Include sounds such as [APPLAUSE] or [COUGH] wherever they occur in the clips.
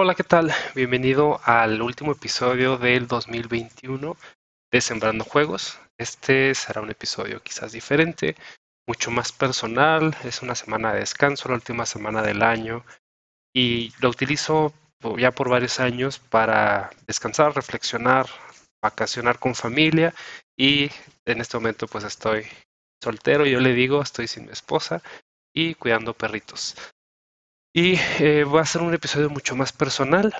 Hola, ¿qué tal? Bienvenido al último episodio del 2021 de Sembrando Juegos. Este será un episodio quizás diferente, mucho más personal. Es una semana de descanso, la última semana del año, y lo utilizo ya por varios años para descansar, reflexionar, vacacionar con familia y en este momento pues estoy soltero, yo le digo, estoy sin mi esposa y cuidando perritos. Y eh, va a ser un episodio mucho más personal.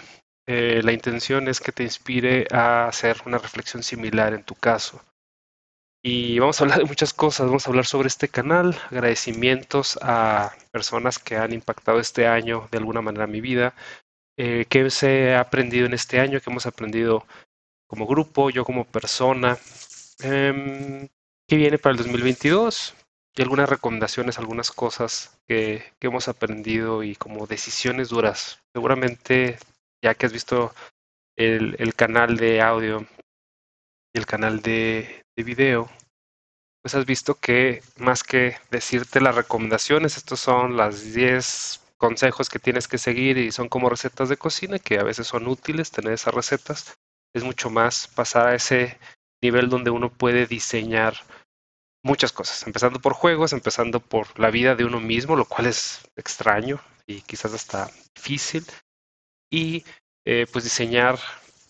Eh, la intención es que te inspire a hacer una reflexión similar en tu caso. Y vamos a hablar de muchas cosas. Vamos a hablar sobre este canal, agradecimientos a personas que han impactado este año de alguna manera mi vida. Eh, ¿Qué se ha aprendido en este año? ¿Qué hemos aprendido como grupo, yo como persona? Em, ¿Qué viene para el 2022? Y algunas recomendaciones, algunas cosas que, hemos aprendido y como decisiones duras. Seguramente, ya que has visto el, canal de audio y el canal de, de video, pues has visto que más que decirte las recomendaciones, estos son las 10 consejos que tienes que seguir y son como recetas de cocina que a veces son útiles tener esas recetas. Es mucho más pasar a ese nivel donde uno puede diseñar muchas cosas, empezando por juegos, empezando por la vida de uno mismo, lo cual es extraño y quizás hasta difícil, y eh, pues diseñar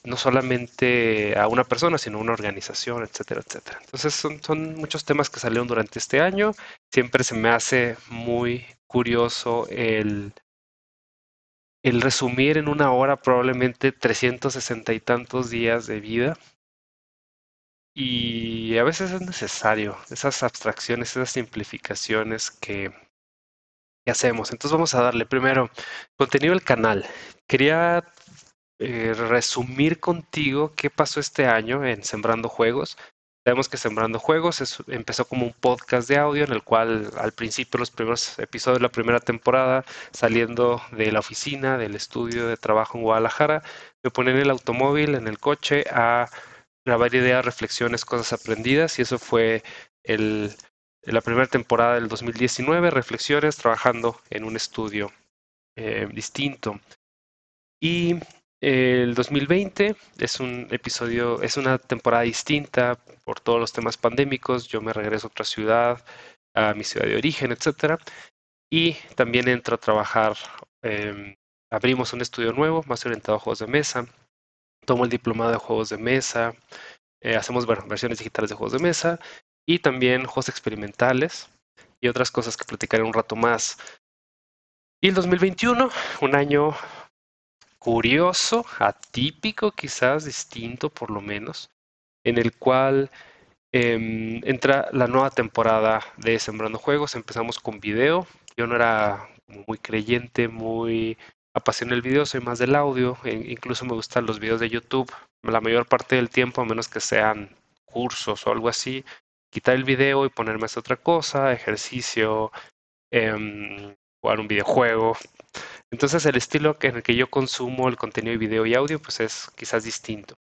no solamente a una persona, sino a una organización, etcétera, etcétera. Entonces son, son muchos temas que salieron durante este año. Siempre se me hace muy curioso el, el resumir en una hora probablemente 360 y tantos días de vida y a veces es necesario esas abstracciones, esas simplificaciones que, hacemos. Entonces vamos a darle primero contenido del canal. Quería eh, resumir contigo qué pasó este año en Sembrando Juegos. Sabemos que Sembrando Juegos empezó como un podcast de audio en el cual al principio los primeros episodios de la primera temporada, saliendo de la oficina, del estudio de trabajo en Guadalajara, me ponía en el automóvil, en el coche, a grabar ideas, reflexiones, cosas aprendidas y eso fue el, la primera temporada del 2019, reflexiones, trabajando en un estudio eh, distinto. Y el 2020 es un episodio, es una temporada distinta por todos los temas pandémicos. Yo me regreso a otra ciudad, a mi ciudad de origen, etcétera. Y también entro a trabajar, em, abrimos un estudio nuevo, más orientado a juegos de mesa tomo el diplomado de juegos de mesa, eh, hacemos versiones digitales de juegos de mesa y también juegos experimentales y otras cosas que platicaré un rato más. Y el 2021, un año curioso, atípico quizás, distinto por lo menos, en el cual em, entra la nueva temporada de Sembrando Juegos. Empezamos con video. Yo no era muy creyente, muy apasiona el video, soy más del audio, e incluso me gustan los videos de YouTube la mayor parte del tiempo, a menos que sean cursos o algo así, quitar el video y ponerme a otra cosa, ejercicio, eh, jugar un videojuego. Entonces el estilo en el que yo consumo el contenido de video y audio pues es quizás distinto.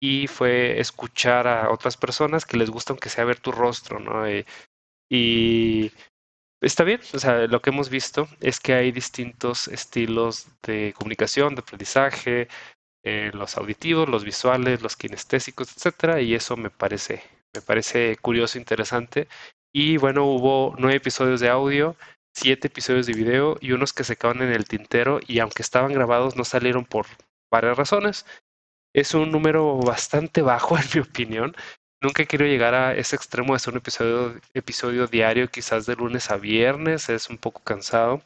Y fue escuchar a otras personas que les gusta aunque sea ver tu rostro, ¿no? Eh, y Está bien, o sea, lo que hemos visto es que hay distintos estilos de comunicación, de aprendizaje, eh, los auditivos, los visuales, los kinestésicos, etcétera, y eso me parece, me parece curioso, interesante. Y bueno, hubo nueve episodios de audio, siete episodios de video y unos que se quedaron en el tintero y aunque estaban grabados no salieron por varias razones. Es un número bastante bajo [LAUGHS] en mi opinión, Nunca quiero llegar a ese extremo de hacer un episodio, diario, quizás de lunes a viernes, es un poco cansado.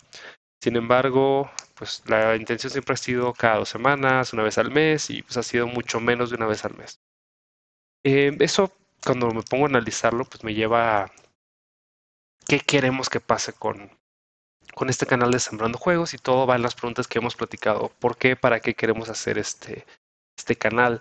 Sin embargo, pues la intención siempre ha sido cada dos semanas, una vez al mes, y pues ha sido mucho menos de una vez al mes. Eh, eso, cuando me pongo a analizarlo, pues me lleva a qué queremos que pase con, con este canal de Sembrando Juegos y todo va en las preguntas que hemos platicado. ¿Por qué? ¿Para qué queremos hacer este, este canal?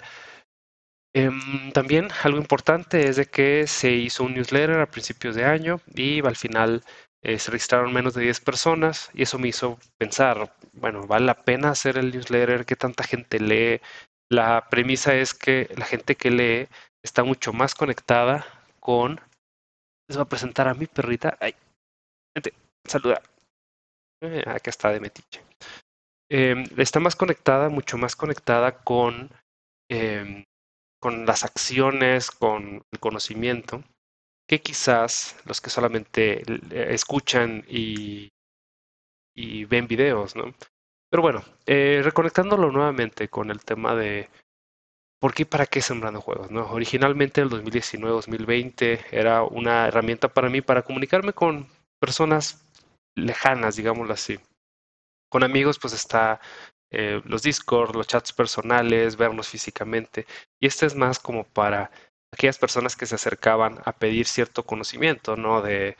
Em, también algo importante es de que se hizo un newsletter a principios de año y al final eh, se registraron menos de 10 personas y eso me hizo pensar, bueno, ¿vale la pena hacer el newsletter? ¿Qué tanta gente lee? La premisa es que la gente que lee está mucho más conectada con... Les voy a presentar a mi perrita. Ay, gente, saluda. Eh, acá está de metiche. em, está más conectada, mucho más conectada con, em, con las acciones, con el conocimiento, que quizás los que solamente escuchan y, ven videos, ¿no? Pero bueno, eh, reconectándolo nuevamente con el tema de por qué y para qué sembrando juegos, ¿no? Originalmente el 2019-2020 era una herramienta para mí para comunicarme con personas lejanas, digámoslo así. Con amigos, pues está eh, los Discord, los chats personales, vernos físicamente. Y este es más como para aquellas personas que se acercaban a pedir cierto conocimiento, ¿no? De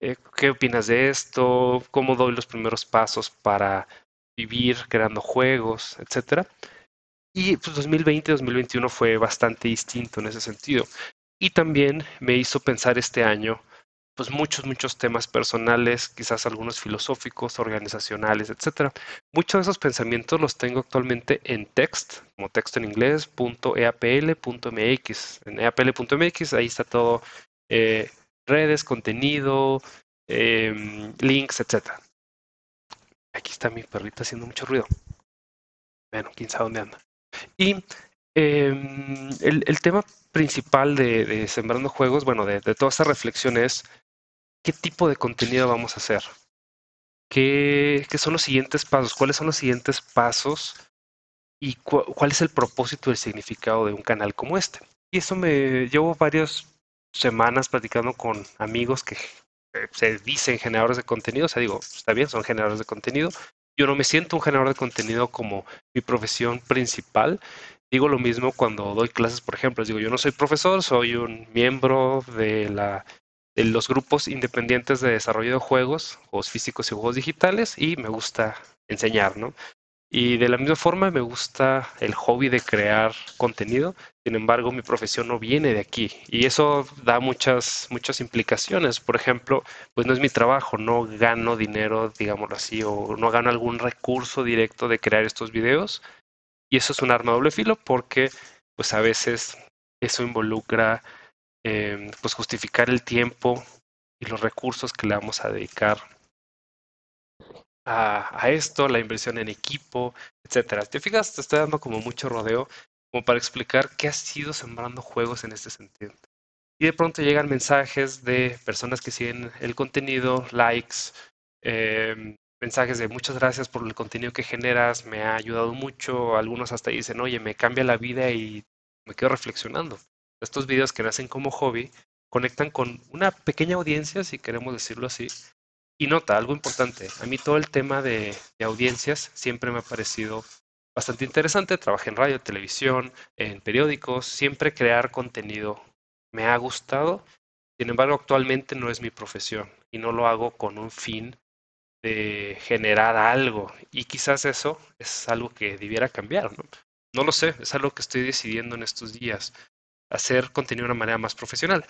eh, qué opinas de esto, cómo doy los primeros pasos para vivir creando juegos, etcétera. Y pues 2020-2021 fue bastante distinto en ese sentido. Y también me hizo pensar este año pues muchos, muchos temas personales, quizás algunos filosóficos, organizacionales, etcétera. Muchos de esos pensamientos los tengo actualmente en text, como texto en inglés, .eapl.mx. En eapl.mx ahí está todo, eh, redes, contenido, em, links, etcétera. Aquí está mi perrita haciendo mucho ruido. Bueno, quién sabe dónde anda. Y em, el, tema principal de, Sembrando Juegos, bueno, de, de toda esta reflexión es qué tipo de contenido vamos a hacer. ¿Qué, son los siguientes pasos? ¿Cuáles son los siguientes pasos? ¿Y cuál es el propósito y el significado de un canal como este? Y eso me llevo varias semanas platicando con amigos que eh, se dicen generadores de contenido. O sea, digo, está bien, son generadores de contenido. Yo no me siento un generador de contenido como mi profesión principal. Digo lo mismo cuando doy clases, por ejemplo. digo, yo no soy profesor, soy un miembro de la de los grupos independientes de desarrollo de juegos, juegos físicos y juegos digitales, y me gusta enseñar, ¿no? Y de la misma forma me gusta el hobby de crear contenido, sin embargo mi profesión no viene de aquí y eso da muchas, muchas implicaciones. Por ejemplo, pues no es mi trabajo, no gano dinero, digámoslo así, o no gano algún recurso directo de crear estos videos y eso es un arma doble filo porque pues a veces eso involucra Em, pues justificar el tiempo y los recursos que le vamos a dedicar a, esto, la inversión en equipo, etcétera. Te fijas, te estoy dando como mucho rodeo como para explicar qué ha sido sembrando juegos en este sentido. Y de pronto llegan mensajes de personas que siguen el contenido, likes, em, mensajes de muchas gracias por el contenido que generas, me ha ayudado mucho. Algunos hasta dicen, oye, me cambia la vida y me quedo reflexionando estos videos que nacen como hobby conectan con una pequeña audiencia, si queremos decirlo así. Y nota, algo importante, a mí todo el tema de, audiencias siempre me ha parecido bastante interesante. Trabajé en radio, televisión, en periódicos, siempre crear contenido me ha gustado. Sin embargo, actualmente no es mi profesión y no lo hago con un fin de generar algo. Y quizás eso es algo que debiera cambiar, ¿no? No lo sé, es algo que estoy decidiendo en estos días hacer contenido de una manera más profesional.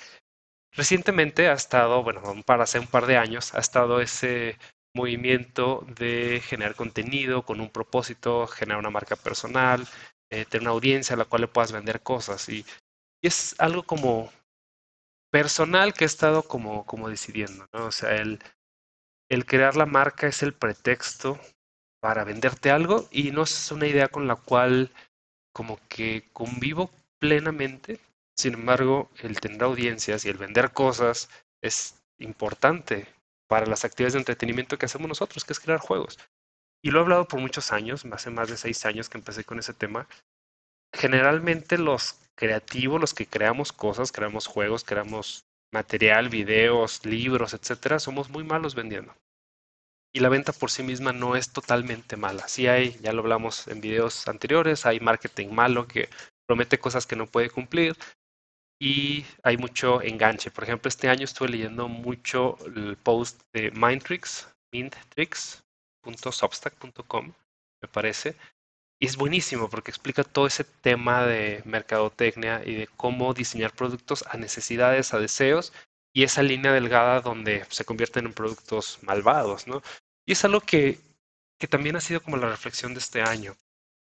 Recientemente ha estado, bueno, para hace un par de años, ha estado ese movimiento de generar contenido con un propósito, generar una marca personal, eh, tener una audiencia a la cual le puedas vender cosas. Y, es algo como personal que he estado como, como decidiendo, ¿no? O sea, el, el crear la marca es el pretexto para venderte algo y no es una idea con la cual como que convivo plenamente. Sin embargo, el tener audiencias y el vender cosas es importante para las actividades de entretenimiento que hacemos nosotros, que es crear juegos. Y lo he hablado por muchos años, hace más de seis años que empecé con ese tema. Generalmente los creativos, los que creamos cosas, creamos juegos, creamos material, videos, libros, etcétera, somos muy malos vendiendo. Y la venta por sí misma no es totalmente mala. Sí hay, ya lo hablamos en videos anteriores, hay marketing malo que promete cosas que no puede cumplir y hay mucho enganche. Por ejemplo, este año estuve leyendo mucho el post de Mindtricks, mindtricks.substack.com, me parece. Y es buenísimo porque explica todo ese tema de mercadotecnia y de cómo diseñar productos a necesidades, a deseos y esa línea delgada donde se convierten en productos malvados, ¿no? Y es algo que, que también ha sido como la reflexión de este año.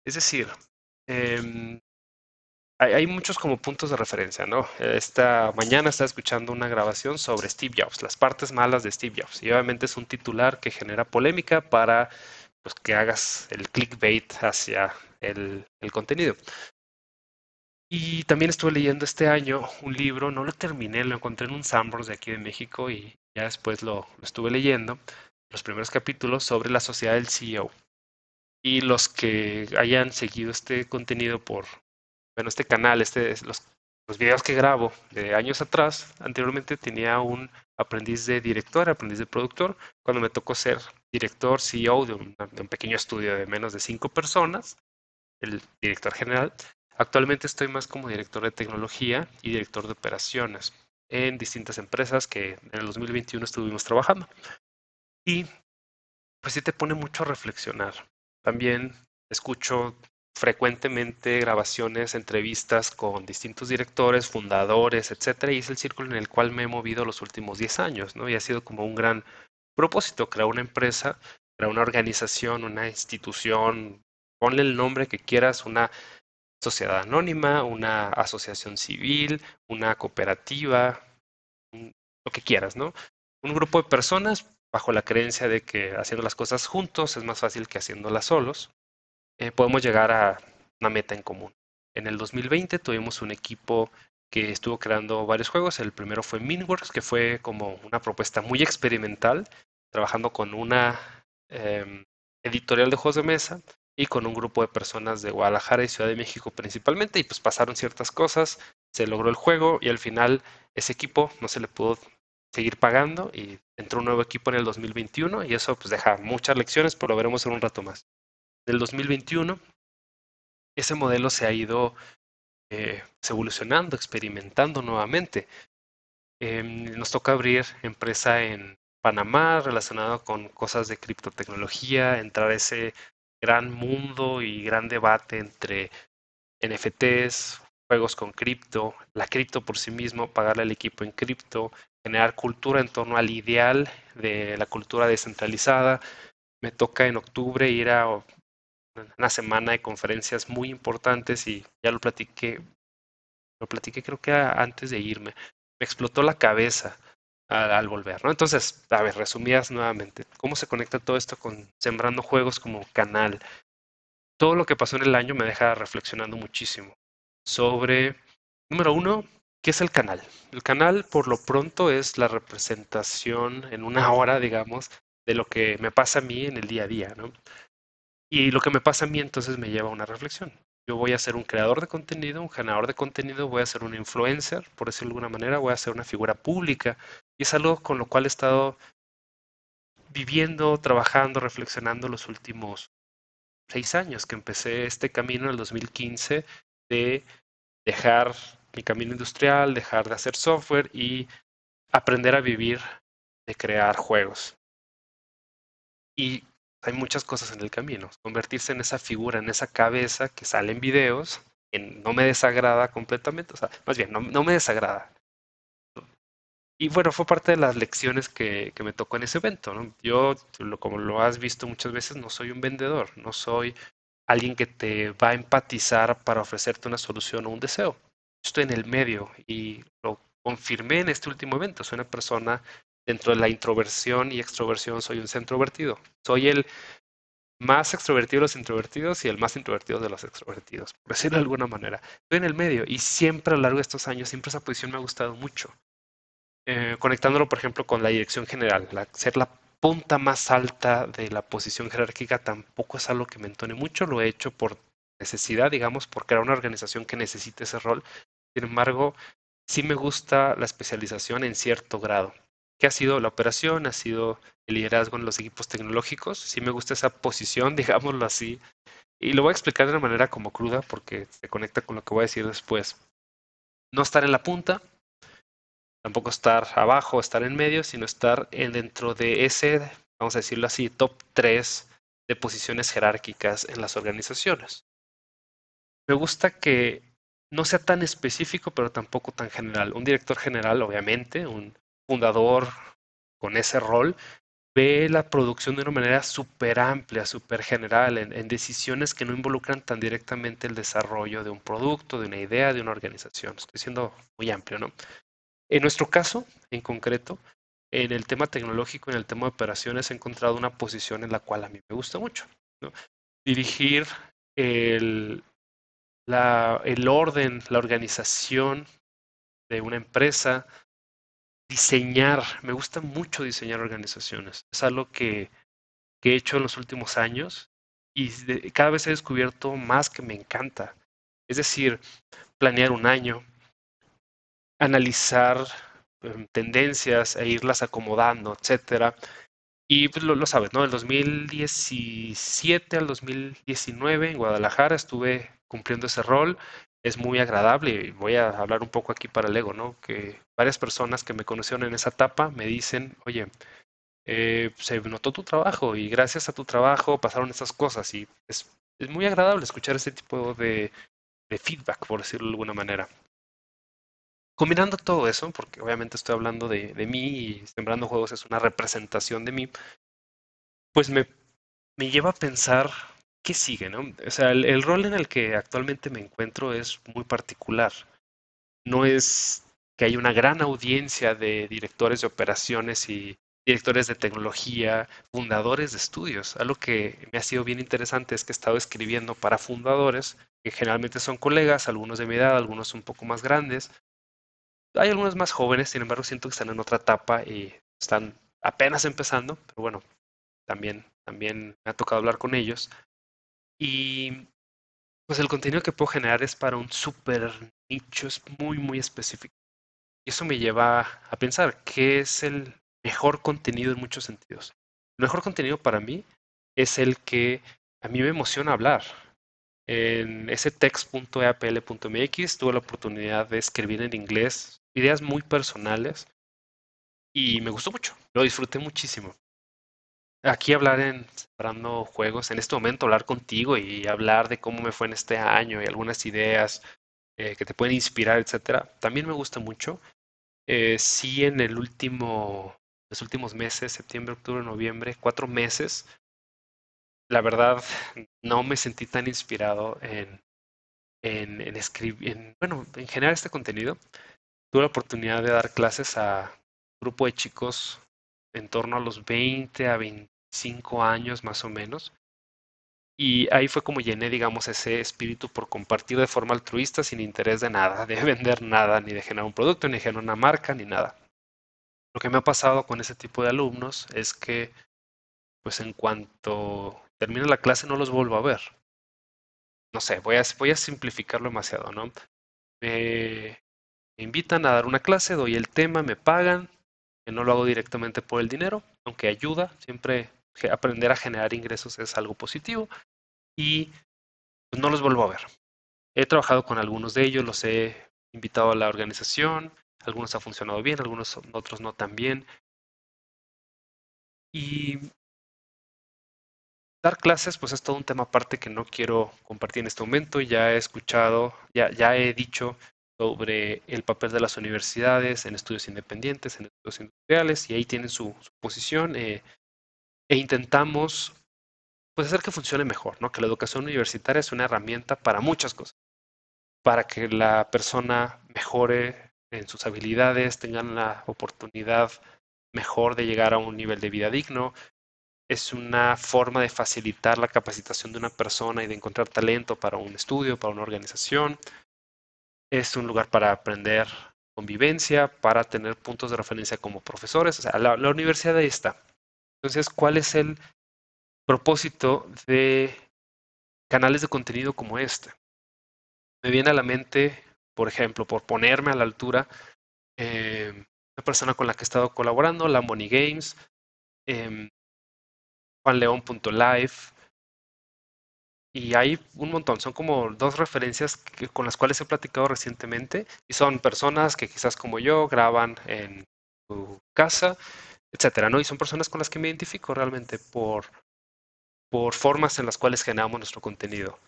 Es decir, eh, hay, muchos como puntos de referencia, ¿no? Esta mañana estaba escuchando una grabación sobre Steve Jobs, las partes malas de Steve Jobs. Y obviamente es un titular que genera polémica para pues, que hagas el clickbait hacia el, contenido. Y también estuve leyendo este año un libro, no lo terminé, lo encontré en un Sambors de aquí de México y ya después lo, lo, estuve leyendo, los primeros capítulos sobre la sociedad del CEO. Y los que hayan seguido este contenido por, bueno, este canal, este, los, los videos que grabo de años atrás, anteriormente tenía un aprendiz de director, aprendiz de productor, cuando me tocó ser director, CEO de un, de un pequeño estudio de menos de cinco personas, el director general, Actualmente estoy más como director de tecnología y director de operaciones en distintas empresas que en el 2021 estuvimos trabajando. Y pues sí te pone mucho a reflexionar. También escucho frecuentemente grabaciones, entrevistas con distintos directores, fundadores, etcétera, y es el círculo en el cual me he movido los últimos 10 años, ¿no? Y ha sido como un gran propósito crear una empresa, crear una organización, una institución, ponle el nombre que quieras, una sociedad anónima, una asociación civil, una cooperativa, lo que quieras, ¿no? Un grupo de personas bajo la creencia de que haciendo las cosas juntos es más fácil que haciéndolas solos, eh, podemos llegar a una meta en común. En el 2020 tuvimos un equipo que estuvo creando varios juegos. El primero fue Minworks, que fue como una propuesta muy experimental, trabajando con una eh, editorial de juegos de mesa y con un grupo de personas de Guadalajara y Ciudad de México principalmente y pues pasaron ciertas cosas, se logró el juego y al final ese equipo no se le pudo seguir pagando y entró un nuevo equipo en el 2021 y eso pues deja muchas lecciones, pero lo veremos en un rato más. Del 2021 ese modelo se ha ido eh, evolucionando, experimentando nuevamente. Eh, nos toca abrir empresa en Panamá relacionado con cosas de criptotecnología, entrar a ese gran mundo y gran debate entre NFTs, juegos con cripto, la cripto por sí mismo, pagarle al equipo en cripto, generar cultura en torno al ideal de la cultura descentralizada. Me toca en octubre ir a una semana de conferencias muy importantes y ya lo platiqué, lo platiqué creo que antes de irme. Me explotó la cabeza al, volver, ¿no? Entonces, a ver, resumidas nuevamente, ¿cómo se conecta todo esto con Sembrando Juegos como canal? Todo lo que pasó en el año me deja reflexionando muchísimo sobre, número uno, ¿qué es el canal? El canal, por lo pronto, es la representación en una hora, digamos, de lo que me pasa a mí en el día a día, ¿no? Y lo que me pasa a mí entonces me lleva a una reflexión. Yo voy a ser un creador de contenido, un generador de contenido, voy a ser un influencer, por decirlo de alguna manera, voy a ser una figura pública. Y es algo con lo cual he estado viviendo, trabajando, reflexionando los últimos seis años, que empecé este camino en el 2015 de dejar mi camino industrial, dejar de hacer software y aprender a vivir de crear juegos. Y hay muchas cosas en el camino. Convertirse en esa figura, en esa cabeza que sale en videos, que no me desagrada completamente, o sea, más bien, no, no me desagrada. Y bueno, fue parte de las lecciones que, que me tocó en ese evento. Yo, como lo has visto muchas veces, no soy un vendedor, no soy alguien que te va a empatizar para ofrecerte una solución o un deseo. Estoy en el medio y lo confirmé en este último evento. Soy una persona dentro de la introversión y extroversión soy un centrovertido. Soy el más extrovertido de los introvertidos y el más introvertido de los extrovertidos, por decirlo de alguna manera. Estoy en el medio y siempre a lo largo de estos años, siempre esa posición me ha gustado mucho. Eh, conectándolo, por ejemplo, con la dirección general, ser la punta más alta de la posición jerárquica tampoco es algo que me entone mucho, lo he hecho por necesidad, digamos, por crear una organización que necesite ese rol. Sin embargo, sí me gusta la especialización en cierto grado que ha sido la operación, ha sido el liderazgo en los equipos tecnológicos. Sí me gusta esa posición, [LAUGHS] digámoslo así. Y lo voy a explicar de una manera como cruda porque se conecta con lo que voy a decir después. No estar en la punta, tampoco estar abajo, estar en medio, sino estar en dentro de ese, vamos a decirlo así, top 3 de posiciones jerárquicas en las organizaciones. Me gusta que no sea tan específico, pero tampoco tan general. Un director general, obviamente, un fundador con ese rol ve la producción de una manera súper amplia, súper general, en, decisiones que no involucran tan directamente el desarrollo de un producto, de una idea, de una organización. Estoy siendo muy amplio, ¿no? En nuestro caso, en concreto, en el tema tecnológico, en el tema de operaciones, he encontrado una posición en la cual a mí me gusta mucho. Dirigir el, la, el orden, la organización de una empresa, diseñar, me gusta mucho diseñar organizaciones. Es algo que, he hecho en los últimos años y cada vez he descubierto más que me encanta. Es decir, planear un año, analizar em, tendencias e irlas acomodando, etcétera. Y pues lo, lo, sabes, ¿no? Del 2017 al 2019 en Guadalajara estuve cumpliendo ese rol. Es muy agradable voy a hablar un poco aquí para el ego, ¿no? Que varias personas que me conocieron en esa etapa me dicen, oye, eh, se notó tu trabajo y gracias a tu trabajo pasaron estas cosas y es, es muy agradable escuchar ese tipo de, de feedback, por decirlo de alguna manera. Combinando todo eso, porque obviamente estoy hablando de, de, mí y Sembrando Juegos es una representación de mí, pues me, me lleva a pensar qué sigue, ¿no? O sea, el, el, rol en el que actualmente me encuentro es muy particular. No es que hay una gran audiencia de directores de operaciones y directores de tecnología, fundadores de estudios. Algo que me ha sido bien interesante es que he estado escribiendo para fundadores, que generalmente son colegas, algunos de mi edad, algunos un poco más grandes. Hay algunos más jóvenes, sin embargo, siento que están en otra etapa y están apenas empezando, pero bueno, también, también me ha tocado hablar con ellos. Y pues el contenido que puedo generar es para un súper nicho, es muy, muy específico. Y eso me lleva a pensar, ¿qué es el mejor contenido en muchos sentidos. El mejor contenido para mí es el que a mí me emociona hablar. En ese text.eapl.mx tuve la oportunidad de escribir en inglés ideas muy personales y me gustó mucho, lo disfruté muchísimo. Aquí hablar en separando juegos, en este momento hablar contigo y hablar de cómo me fue en este año y algunas ideas eh, que te pueden inspirar, etcétera, también me gusta mucho. Eh, sí, en el último los últimos meses, septiembre, octubre, noviembre, cuatro meses, la verdad no me sentí tan inspirado en, en, en escribir, en, bueno, en generar este contenido. Tuve la oportunidad de dar clases a un grupo de chicos en torno a los 20 a 25 años más o menos. Y ahí fue como llené, digamos, ese espíritu por compartir de forma altruista, sin interés de nada, [LAUGHS] de vender nada, ni de generar un producto, ni de generar una marca, ni nada. Lo que me ha pasado con ese tipo de alumnos es que, pues en cuanto termine la clase no los vuelvo a ver. No sé, voy a, voy a simplificarlo demasiado, ¿no? Me, me invitan a dar una clase, doy el tema, me pagan, que no lo hago directamente por el dinero, aunque ayuda, siempre aprender a generar ingresos es algo positivo y pues no los vuelvo a ver. He trabajado con algunos de ellos, los he invitado a la organización, algunos ha funcionado bien, algunos otros no tan bien. Y dar clases, pues es todo un tema aparte que no quiero compartir en este momento. Ya he escuchado, ya, ya he dicho sobre el papel de las universidades en estudios independientes, en estudios industriales, y ahí tienen su, su posición. Eh, e intentamos pues hacer que funcione mejor, ¿no? Que la educación universitaria es una herramienta para muchas cosas. Para que la persona mejore en sus habilidades, tengan la oportunidad mejor de llegar a un nivel de vida digno. Es una forma de facilitar la capacitación de una persona y de encontrar talento para un estudio, para una organización. Es un lugar para aprender convivencia, para tener puntos de referencia como profesores. O sea, la, la universidad ahí está. Entonces, ¿cuál es el propósito de canales de contenido como este? Me viene a la mente por ejemplo, por ponerme a la altura, eh, una persona con la que he estado colaborando, la Money Games, eh, y hay un montón, son como dos referencias que, con las cuales he platicado recientemente y son personas que quizás como yo graban en su casa, etcétera, ¿no? Y son personas con las que me identifico realmente por, por formas en las cuales generamos nuestro contenido.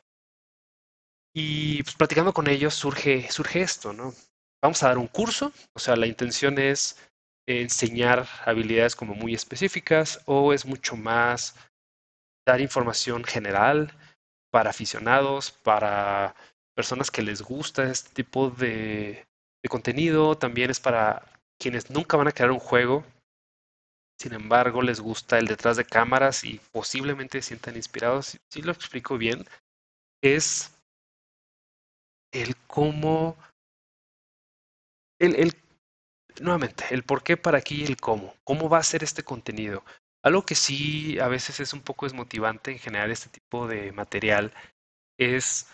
Y pues platicando con ellos surge, surge esto, ¿no? Vamos a dar un curso, o sea, la intención es enseñar habilidades como muy específicas o es mucho más dar información general para aficionados, para personas que les gusta este tipo de, de contenido, también es para quienes nunca van a crear un juego sin embargo les gusta el detrás de cámaras y posiblemente sientan inspirados. Si lo explico bien, es el cómo, el, el, nuevamente, el por qué, para aquí y el cómo. ¿Cómo va a ser este contenido? Algo que sí a veces es un poco desmotivante en generar este tipo de material es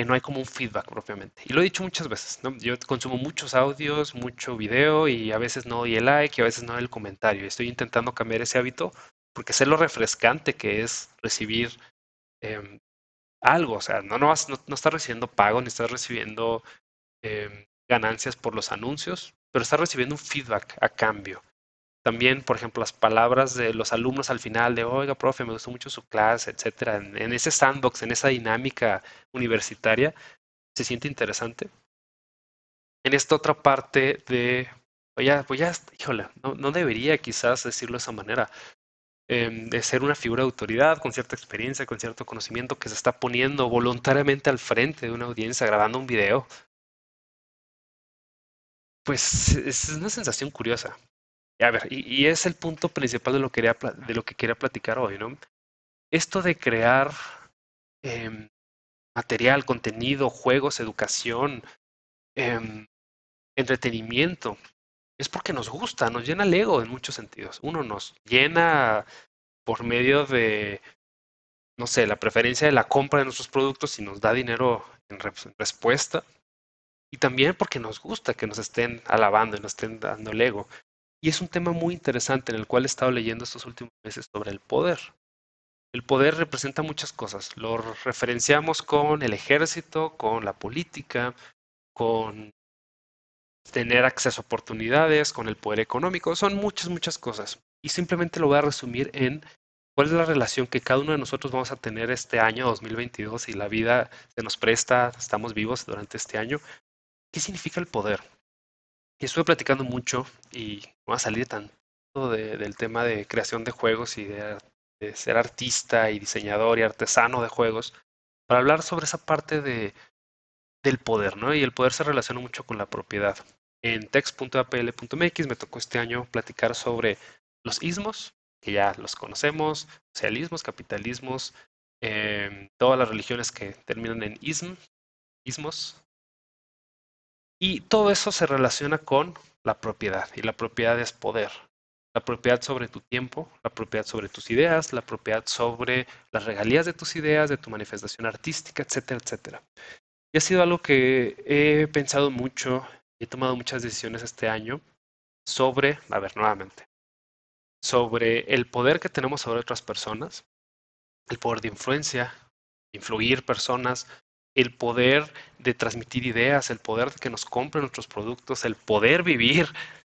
que no hay como un feedback propiamente. Y lo he dicho muchas veces, ¿no? Yo consumo muchos audios, mucho video y a veces no doy el like y a veces no doy el comentario. Estoy intentando cambiar ese hábito porque sé lo refrescante que es recibir em, algo. O sea, no, no, no, estás recibiendo pago ni estás recibiendo em, ganancias por los anuncios, pero estás recibiendo un feedback a cambio. También, por ejemplo, las palabras de los alumnos al final de, oiga, profe, me gustó mucho su clase, etcétera. En, ese sandbox, en esa dinámica universitaria, se siente interesante. En esta otra parte de, voy a, voy a híjole, no, no debería quizás decirlo de esa manera, em, de ser una figura de autoridad con cierta experiencia, con cierto conocimiento que se está poniendo voluntariamente al frente de una audiencia grabando un video. Pues es una sensación curiosa. Ver, y, es el punto principal de lo, que quería, de lo que quería platicar hoy, ¿no? Esto de crear em, material, contenido, juegos, educación, em, entretenimiento, es porque nos gusta, nos llena el ego en muchos sentidos. Uno nos llena por medio de, no sé, la preferencia de la compra de nuestros productos y nos da dinero en respuesta. Y también porque nos gusta que nos estén alabando y nos estén dando el ego. Y es un tema muy interesante en el cual he estado leyendo estos últimos meses sobre el poder. El poder representa muchas cosas. Lo referenciamos con el ejército, con la política, con tener acceso a oportunidades, con el poder económico. Son muchas, muchas cosas. Y simplemente lo voy a resumir en cuál es la relación que cada uno de nosotros vamos a tener este año 2022 y la vida se nos presta, estamos vivos durante este año. ¿Qué significa el poder? Y estuve platicando mucho y voy a salir tanto del tema de creación de juegos y de, ser artista y diseñador y artesano de juegos para hablar sobre esa parte de, del poder, ¿no? Y el poder se relaciona mucho con la propiedad. En text.apl.mx me tocó este año platicar sobre los ismos, que ya los conocemos, socialismos, capitalismos, em, todas las religiones que terminan en ism, ismos, y todo eso se relaciona con la propiedad. Y la propiedad es poder. La propiedad sobre tu tiempo, la propiedad sobre tus ideas, la propiedad sobre las regalías de tus ideas, de tu manifestación artística, etcétera, etcétera. Y ha sido algo que he pensado mucho, he tomado muchas decisiones este año sobre, a ver, nuevamente, sobre el poder que tenemos sobre otras personas, el poder de influencia, influir personas, el poder de transmitir ideas, el poder de que nos compren nuestros productos, el poder vivir.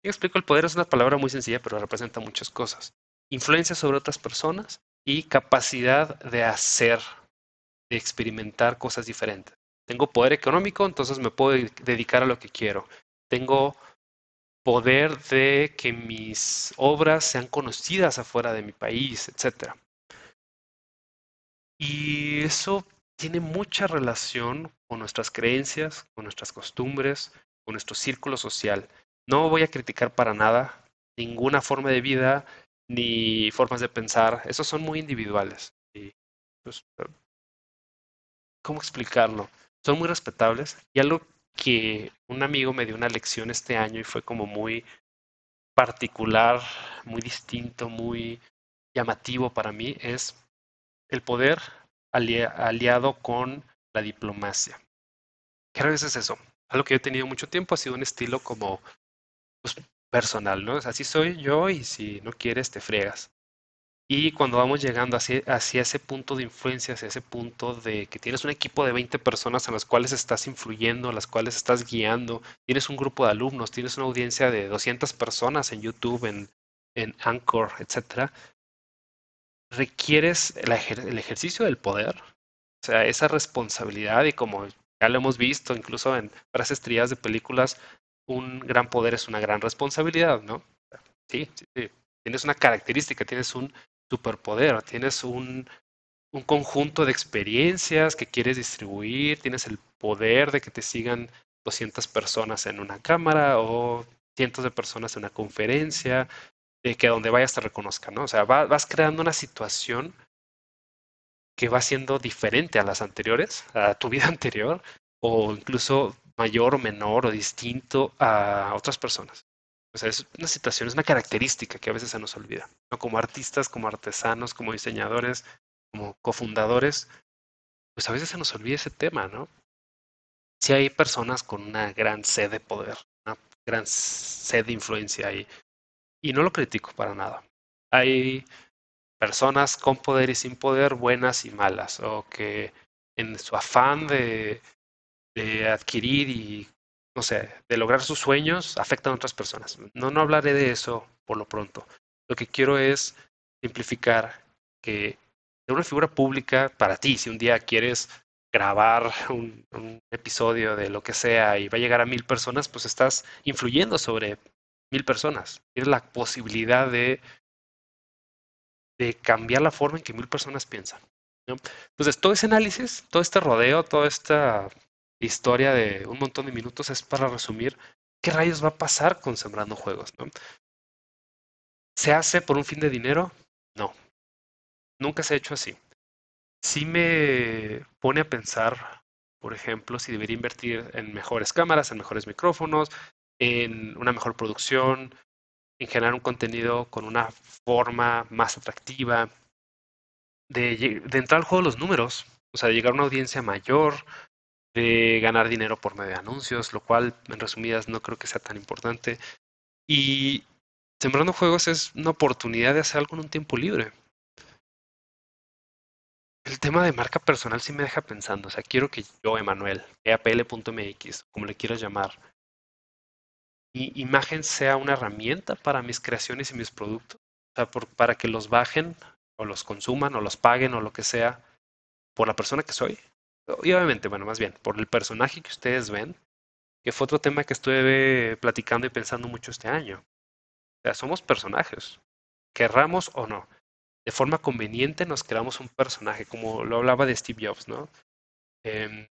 Yo explico, el poder es una palabra muy sencilla, pero representa muchas cosas. Influencia sobre otras personas y capacidad de hacer, de experimentar cosas diferentes. Tengo poder económico, entonces me puedo dedicar a lo que quiero. Tengo poder de que mis obras sean conocidas afuera de mi país, etc. Y eso tiene mucha relación con nuestras creencias, con nuestras costumbres, con nuestro círculo social. No voy a criticar para nada ninguna forma de vida ni formas de pensar. Esos son muy individuales. Y, pues, ¿Cómo explicarlo? Son muy respetables. Y algo que un amigo me dio una lección este año y fue como muy particular, muy distinto, muy llamativo para mí es el poder aliado con la diplomacia. ¿Qué a veces es eso? Algo que yo he tenido mucho tiempo ha sido un estilo como pues, personal, ¿no? Así soy yo y si no quieres te fregas. Y cuando vamos llegando hacia, ese punto de influencia, hacia ese punto de que tienes un equipo de 20 personas en las cuales estás influyendo, las cuales estás guiando, tienes un grupo de alumnos, tienes una audiencia de 200 personas en YouTube, en, en Anchor, etcétera, requieres el, ejercicio del poder, o sea, esa responsabilidad y como ya lo hemos visto incluso en frases triadas de películas, un gran poder es una gran responsabilidad, ¿no? Sí, sí, sí. Tienes una característica, tienes un superpoder, tienes un, un conjunto de experiencias que quieres distribuir, tienes el poder de que te sigan 200 personas en una cámara o cientos de personas en una conferencia, de que donde vayas te reconozcan, ¿no? O sea, vas creando una situación que va siendo diferente a las anteriores, a tu vida [LAUGHS] anterior, o incluso mayor o menor o distinto a otras personas. O sea, es una situación, es una característica que a veces se nos olvida. ¿no? Como artistas, como artesanos, como diseñadores, como cofundadores, pues a veces se nos olvida ese tema, ¿no? Si hay personas con una gran sed de poder, una gran sed de influencia ahí, y no lo critico para nada. Hay personas con poder y sin poder, buenas y malas, o que en su afán de, de adquirir y no sé, de lograr sus sueños afectan a otras personas. No, no hablaré de eso por lo pronto. Lo que quiero es simplificar que de una figura pública para ti, si un día quieres grabar [LAUGHS] un, un, episodio de lo que sea y va a llegar a mil personas, pues estás influyendo sobre mil personas. Tienes la posibilidad de, de cambiar la forma en que mil personas piensan. Entonces, todo ese análisis, todo este rodeo, toda esta historia de un montón de minutos es para resumir qué rayos va a pasar con Sembrando Juegos. ¿no? ¿Se hace por un fin de dinero? No. Nunca se ha hecho así. Sí me pone a pensar, por ejemplo, si debería invertir en mejores cámaras, en mejores micrófonos, en una mejor producción, en generar un contenido con una forma más atractiva, de, de entrar al juego de los números, o sea, de llegar a una audiencia mayor, de ganar dinero por medio de anuncios, lo cual en resumidas no creo que sea tan importante. Y Sembrando Juegos es una oportunidad de hacer algo en un tiempo libre. El tema de marca personal sí me deja pensando. O sea, quiero que yo, Emanuel, eapl.mx, como le quieras llamar, imagen sea una herramienta para mis creaciones y mis productos. O sea, para que los bajen o los consuman o los paguen o lo que sea por la persona que soy y obviamente, bueno, más bien, por el personaje que ustedes ven, que fue otro tema que estuve platicando y pensando mucho este año. O sea, somos personajes, querramos o no. De forma conveniente nos creamos un personaje, como lo hablaba de Steve Jobs, ¿no? Eh,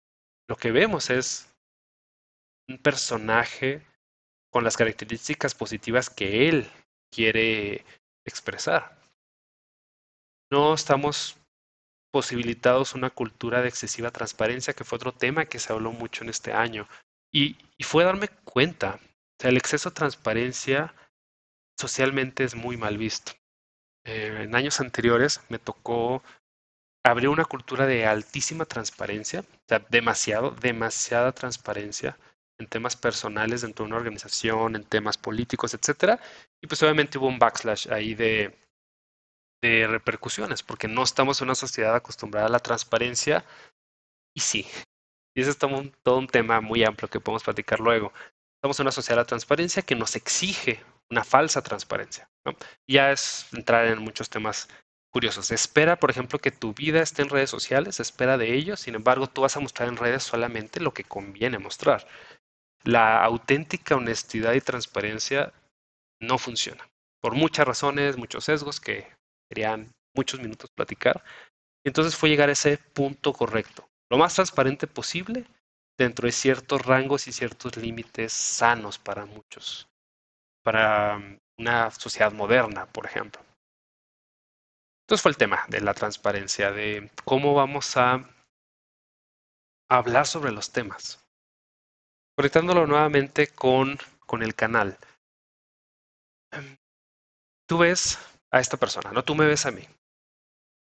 lo que vemos es un personaje con las características positivas que él quiere expresar. No estamos posibilitados una cultura de excesiva transparencia, que fue otro tema que se habló mucho en este año. Y, fue darme cuenta, o el exceso de transparencia socialmente es muy mal visto. Eh, en años anteriores me tocó abrir una cultura de altísima transparencia, demasiado, demasiada transparencia en temas personales dentro de una organización, en temas políticos, etcétera. Y pues obviamente hubo un backslash ahí de de repercusiones, porque no estamos en una sociedad acostumbrada a la transparencia y sí. Y ese es todo un, tema muy amplio que podemos platicar luego. Estamos en una sociedad de la transparencia que nos exige una falsa transparencia. Ya es entrar en muchos temas curiosos. espera, por ejemplo, que tu vida esté en redes sociales, espera de ellos, sin embargo, tú vas a mostrar en redes solamente lo que conviene mostrar. La auténtica honestidad y transparencia no funciona, por muchas razones, muchos sesgos que serían muchos minutos platicar. entonces fue llegar a ese punto correcto, lo más transparente posible dentro de ciertos rangos y ciertos límites sanos para muchos, para um, una sociedad moderna, por ejemplo. Entonces fue el tema de la transparencia, de cómo vamos a hablar sobre los temas. Conectándolo nuevamente con, con el canal. Tú ves a esta persona, no tú me ves a mí.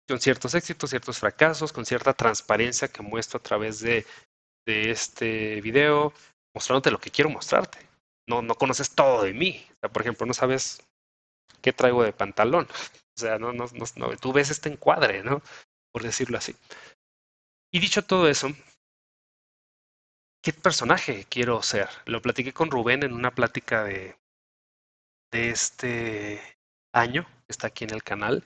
Con ciertos éxitos, ciertos fracasos, con cierta transparencia que muestro a través de, de este video, mostrándote lo que quiero mostrarte. No, no conoces todo de mí. O sea, por ejemplo, no sabes qué traigo de pantalón. O sea, no, no, no, tú ves este encuadre, ¿no? Por decirlo así. Y dicho todo eso, ¿qué personaje quiero ser? Lo platiqué con Rubén en una plática de, de este año está aquí en el canal.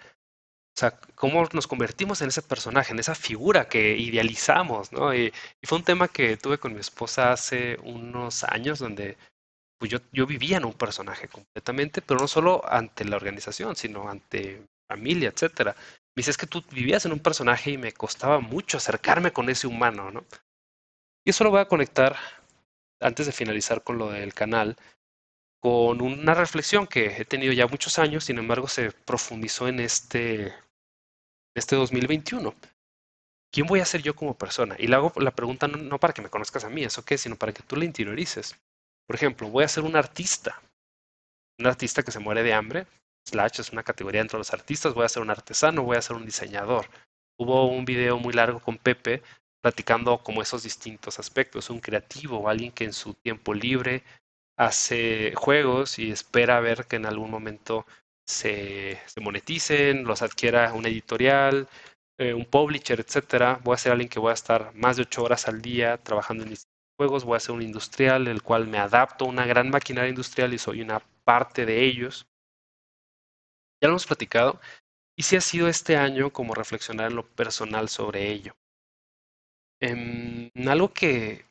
O sea, cómo nos convertimos en ese personaje, en esa figura que idealizamos, ¿no? Y, fue un tema que tuve con mi esposa hace unos años donde pues yo, yo vivía en un personaje completamente, pero no solo ante la organización, sino ante familia, etcétera. Me dice, es que tú vivías en un personaje y me costaba mucho acercarme con ese humano, ¿no? Y eso lo voy a conectar antes de finalizar con lo del canal, con una reflexión que he tenido ya muchos años, sin embargo se profundizó en este, este 2021. ¿Quién voy a ser yo como persona? Y le hago la pregunta no, para que me conozcas a mí, eso qué, sino para que tú la interiorices. Por ejemplo, voy a ser un artista. Un artista que se muere de hambre. Slash es una categoría dentro de los artistas. Voy a ser un artesano, voy a ser un diseñador. Hubo un video muy largo con Pepe platicando como esos distintos aspectos. Un creativo, alguien que en su tiempo libre hace juegos y espera ver que en algún momento se, moneticen, los adquiera una editorial, eh, un publisher, etcétera. Voy a ser alguien que voy a estar más de ocho horas al día trabajando en juegos. Voy a ser un industrial, el cual me adapto a una gran maquinaria industrial y soy una parte de ellos. Ya lo hemos platicado. Y si ha sido este año como reflexionar en lo personal sobre ello. Em, algo que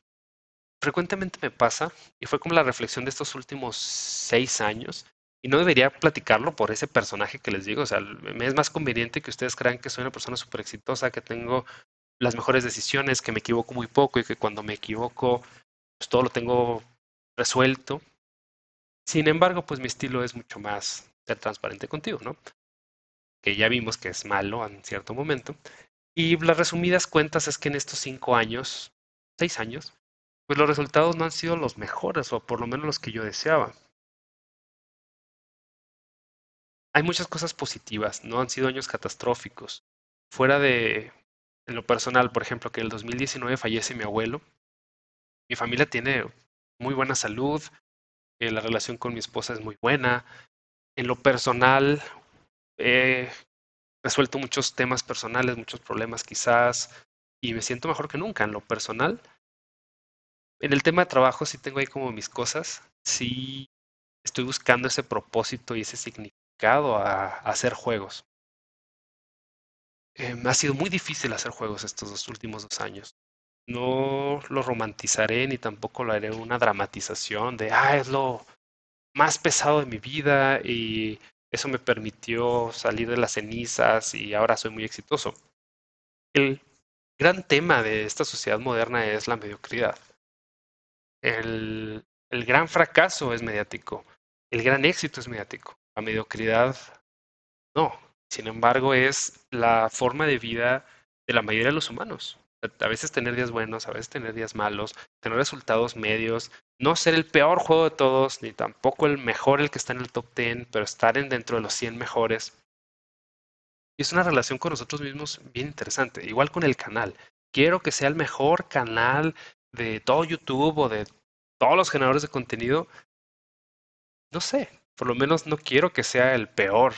frecuentemente me pasa, y fue como la reflexión de estos últimos seis años, y no debería platicarlo por ese personaje que les digo, o sea, me es más conveniente que ustedes crean que soy una persona súper exitosa, que tengo las mejores decisiones, que me equivoco muy poco y que cuando me equivoco, pues todo lo tengo resuelto. Sin embargo, pues mi estilo es mucho más ser transparente contigo, ¿no? Que ya vimos que es malo en cierto momento. Y las resumidas cuentas es que en estos cinco años, seis años, pues los resultados no han sido los mejores, o por lo menos los que yo deseaba. Hay muchas cosas positivas, no han sido años catastróficos. Fuera de, en lo personal, por ejemplo, que en el 2019 fallece mi abuelo, mi familia tiene muy buena salud, eh, la relación con mi esposa es muy buena. En lo personal, he resuelto muchos temas personales, muchos problemas quizás, y me siento mejor que nunca en lo personal. En el tema de trabajo sí tengo ahí como mis cosas, sí estoy buscando ese propósito y ese significado a, hacer juegos. me ha sido muy difícil hacer juegos estos dos últimos dos años. No lo romantizaré ni tampoco lo haré una dramatización de, ah, es lo más pesado de mi vida y eso me permitió salir de las cenizas y ahora soy muy exitoso. El gran tema de esta sociedad moderna es la mediocridad. El, gran fracaso es mediático, el gran éxito es mediático, la mediocridad no. Sin embargo, es la forma de vida de la mayoría de los humanos. A veces tener días buenos, a veces tener días malos, tener resultados medios, no ser el peor juego de todos, ni tampoco el mejor, el que está en el top 10, pero estar en dentro de los 100 mejores. Y es una relación con nosotros mismos bien interesante. Igual con el canal. Quiero que sea el mejor canal de todo YouTube o de todos los generadores de contenido, no sé, por lo menos no quiero que sea el peor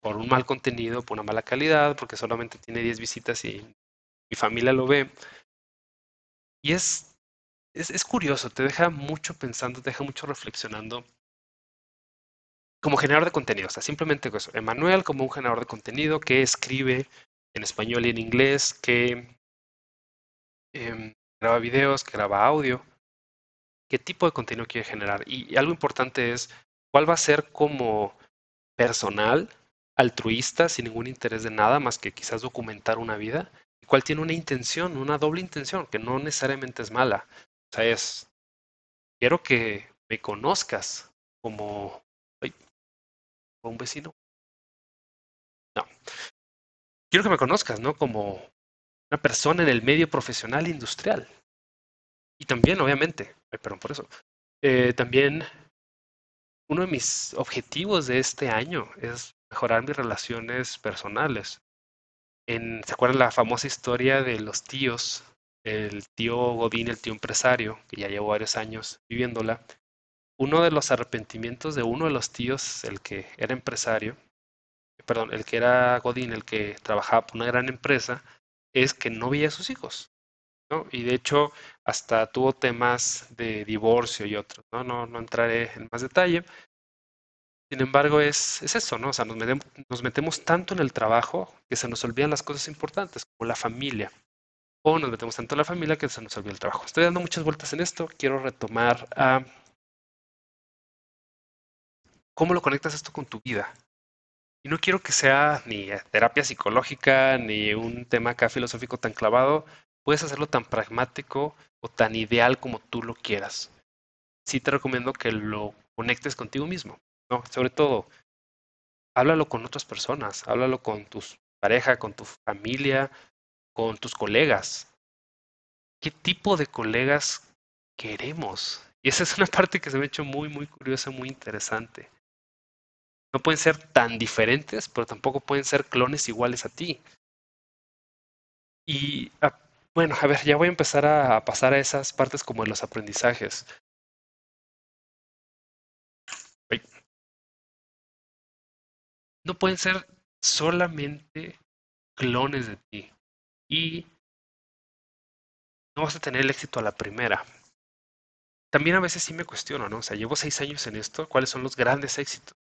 por un mal contenido, por una mala calidad, porque solamente tiene 10 visitas y mi familia lo ve. Y es, es, es curioso, te deja mucho pensando, te deja mucho reflexionando como generador de contenido, o sea, simplemente eso. Emanuel como un generador de contenido que escribe en español y en inglés, que eh, graba videos, que graba audio qué tipo de contenido quiere generar. Y, algo importante es cuál va a ser como personal, altruista, sin ningún interés de nada más que quizás documentar una vida, y cuál tiene una intención, una doble intención, que no necesariamente es mala. O sea, es, quiero que me conozcas como, como un vecino. No. Quiero que me conozcas, ¿no? Como una persona en el medio profesional industrial. Y también, obviamente, perdón por eso, eh, también uno de mis objetivos de este año es mejorar mis relaciones personales. En, ¿Se acuerdan la famosa historia de los tíos? El tío Godín, el tío empresario, que ya llevo varios años viviéndola. Uno de los arrepentimientos de uno de los tíos, el que era empresario, perdón, el que era Godín, el que trabajaba por una gran empresa, es que no veía a sus hijos. Y de hecho, hasta tuvo temas de divorcio y otros, ¿no? No, no entraré en más detalle. Sin embargo, es, es eso, ¿no? O sea, nos metemos, tanto en el trabajo que se nos olvidan las cosas importantes, como la familia. O nos metemos tanto en la familia que se nos olvida el trabajo. Estoy dando muchas vueltas en esto. Quiero retomar a cómo lo conectas esto con tu vida. Y no quiero que sea ni terapia psicológica, ni un tema acá filosófico tan clavado, Puedes hacerlo tan pragmático o tan ideal como tú lo quieras. Sí te recomiendo que lo conectes contigo mismo, ¿no? Sobre todo, háblalo con otras personas, háblalo con tu pareja, con tu familia, con tus colegas. ¿Qué tipo de colegas queremos? Y esa es una [LAUGHS] parte que se me ha hecho muy, muy curiosa, muy interesante. No pueden ser tan diferentes, pero tampoco pueden ser clones iguales a ti. Y ah, bueno, a ver, ya voy a empezar a pasar a esas partes como en los aprendizajes. No pueden ser solamente clones de ti. Y no vas a tener el éxito a la primera. También a veces sí me cuestiono, ¿no? O sea, llevo seis años en esto, ¿cuáles son los grandes éxitos?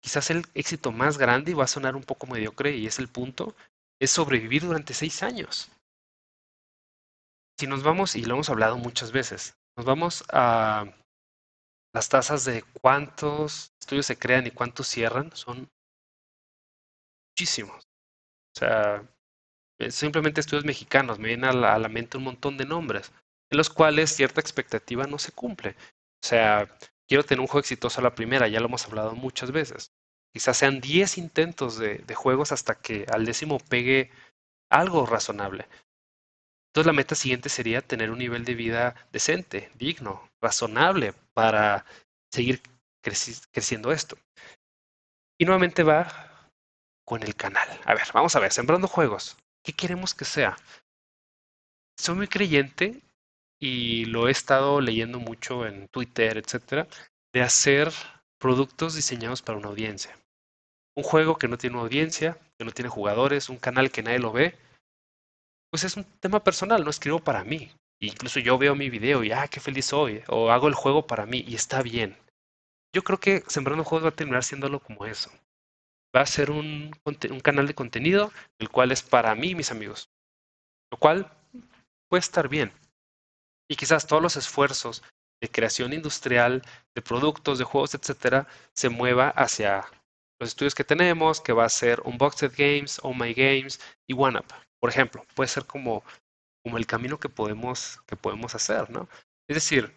Quizás el éxito más grande, y va a sonar un poco mediocre, y es el punto, es sobrevivir durante seis años. Si nos vamos, y lo hemos hablado muchas veces, nos vamos a las tasas de cuántos estudios se crean y cuántos cierran, son muchísimos. O sea, eh, simplemente estudios mexicanos, me vienen a la, mente un montón de nombres, en los cuales cierta expectativa no se cumple. O sea, quiero tener un juego exitoso a la primera, ya lo hemos hablado muchas veces. Quizás sean 10 intentos de juegos hasta que al décimo pegue algo razonable. Entonces la meta siguiente sería tener un nivel de vida decente, digno, razonable para seguir creci creciendo esto. Y nuevamente va con el canal. A ver, vamos a ver, sembrando juegos. ¿Qué queremos que sea? Soy muy creyente y lo he estado leyendo mucho en Twitter, etcétera, de hacer productos diseñados para una audiencia. Un juego que no tiene una audiencia, que no tiene jugadores, un canal que nadie lo ve, pues es un tema personal, no escribo para mí. Incluso yo veo mi video y, ah, qué feliz soy, o hago el juego para mí y está bien. Yo creo que Sembrando Juegos va a terminar siéndolo como eso. Va a ser un, un canal de contenido, el cual es para mí y mis amigos. Lo cual puede estar bien y quizás todos los esfuerzos de creación industrial, de productos, de juegos, etcétera, se mueva hacia los estudios que tenemos, que va a ser Unboxed Games, Oh My Games y OneUp. Por ejemplo, puede ser como, el camino que podemos, que podemos hacer, ¿no? Es decir,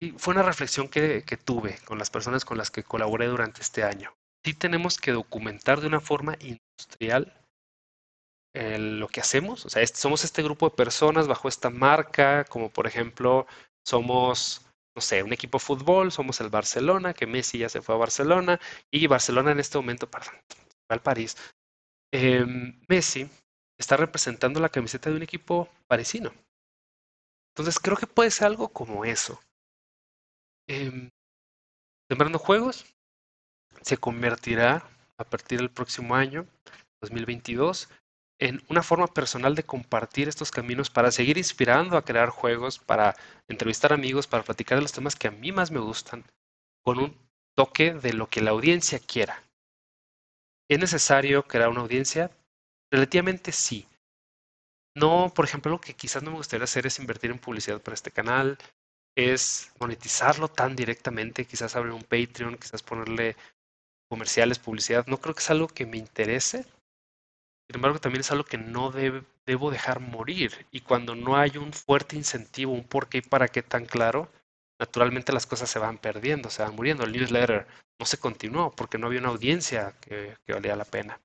y fue una reflexión que, tuve con las personas con las que colaboré durante este año. Sí tenemos que documentar de una forma industrial lo que hacemos. O sea, somos este grupo de personas bajo esta marca, como por ejemplo, somos, no sé, un equipo de fútbol, somos el Barcelona, que Messi ya se fue a Barcelona, y Barcelona en este momento, perdón, al París. Em, Messi está representando la camiseta de un equipo parisino. Entonces creo que puede ser algo como eso. Eh, Sembrando Juegos se convertirá a partir del próximo año, 2022, en una forma personal de compartir estos caminos para seguir inspirando a crear juegos, para entrevistar amigos, para platicar de los temas que a mí más me gustan, con un toque de lo que la audiencia quiera. ¿Es necesario crear una audiencia? Relativamente sí. No, por ejemplo, lo que quizás no me gustaría hacer es invertir en publicidad para este canal, es monetizarlo tan directamente, quizás abrir un Patreon, quizás ponerle comerciales, publicidad. No creo que es algo que me interese, sin embargo, también es algo que no debo dejar morir. Y cuando no hay un fuerte incentivo, un por qué y para qué tan claro, naturalmente las cosas se van perdiendo, se van muriendo. El newsletter no se continuó porque no había una audiencia que, que valía la pena.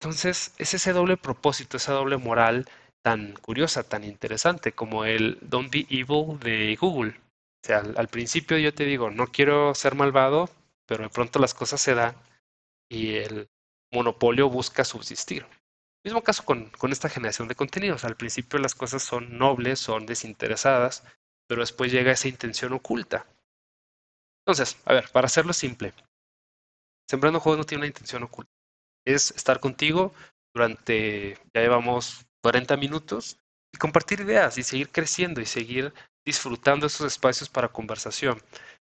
Entonces, es ese doble propósito, esa doble moral tan curiosa, tan interesante como el Don't Be Evil de Google. O sea, al, principio yo te digo, no quiero ser malvado, pero de pronto las cosas se dan y el monopolio busca subsistir. Mismo caso con, con esta generación de contenidos. Al principio las cosas son nobles, son desinteresadas, pero después llega esa intención oculta. Entonces, a ver, para hacerlo simple, Sembrando Juegos no tiene una intención oculta. Es estar contigo durante, ya llevamos 40 minutos, y compartir ideas y seguir creciendo y seguir disfrutando esos espacios para conversación.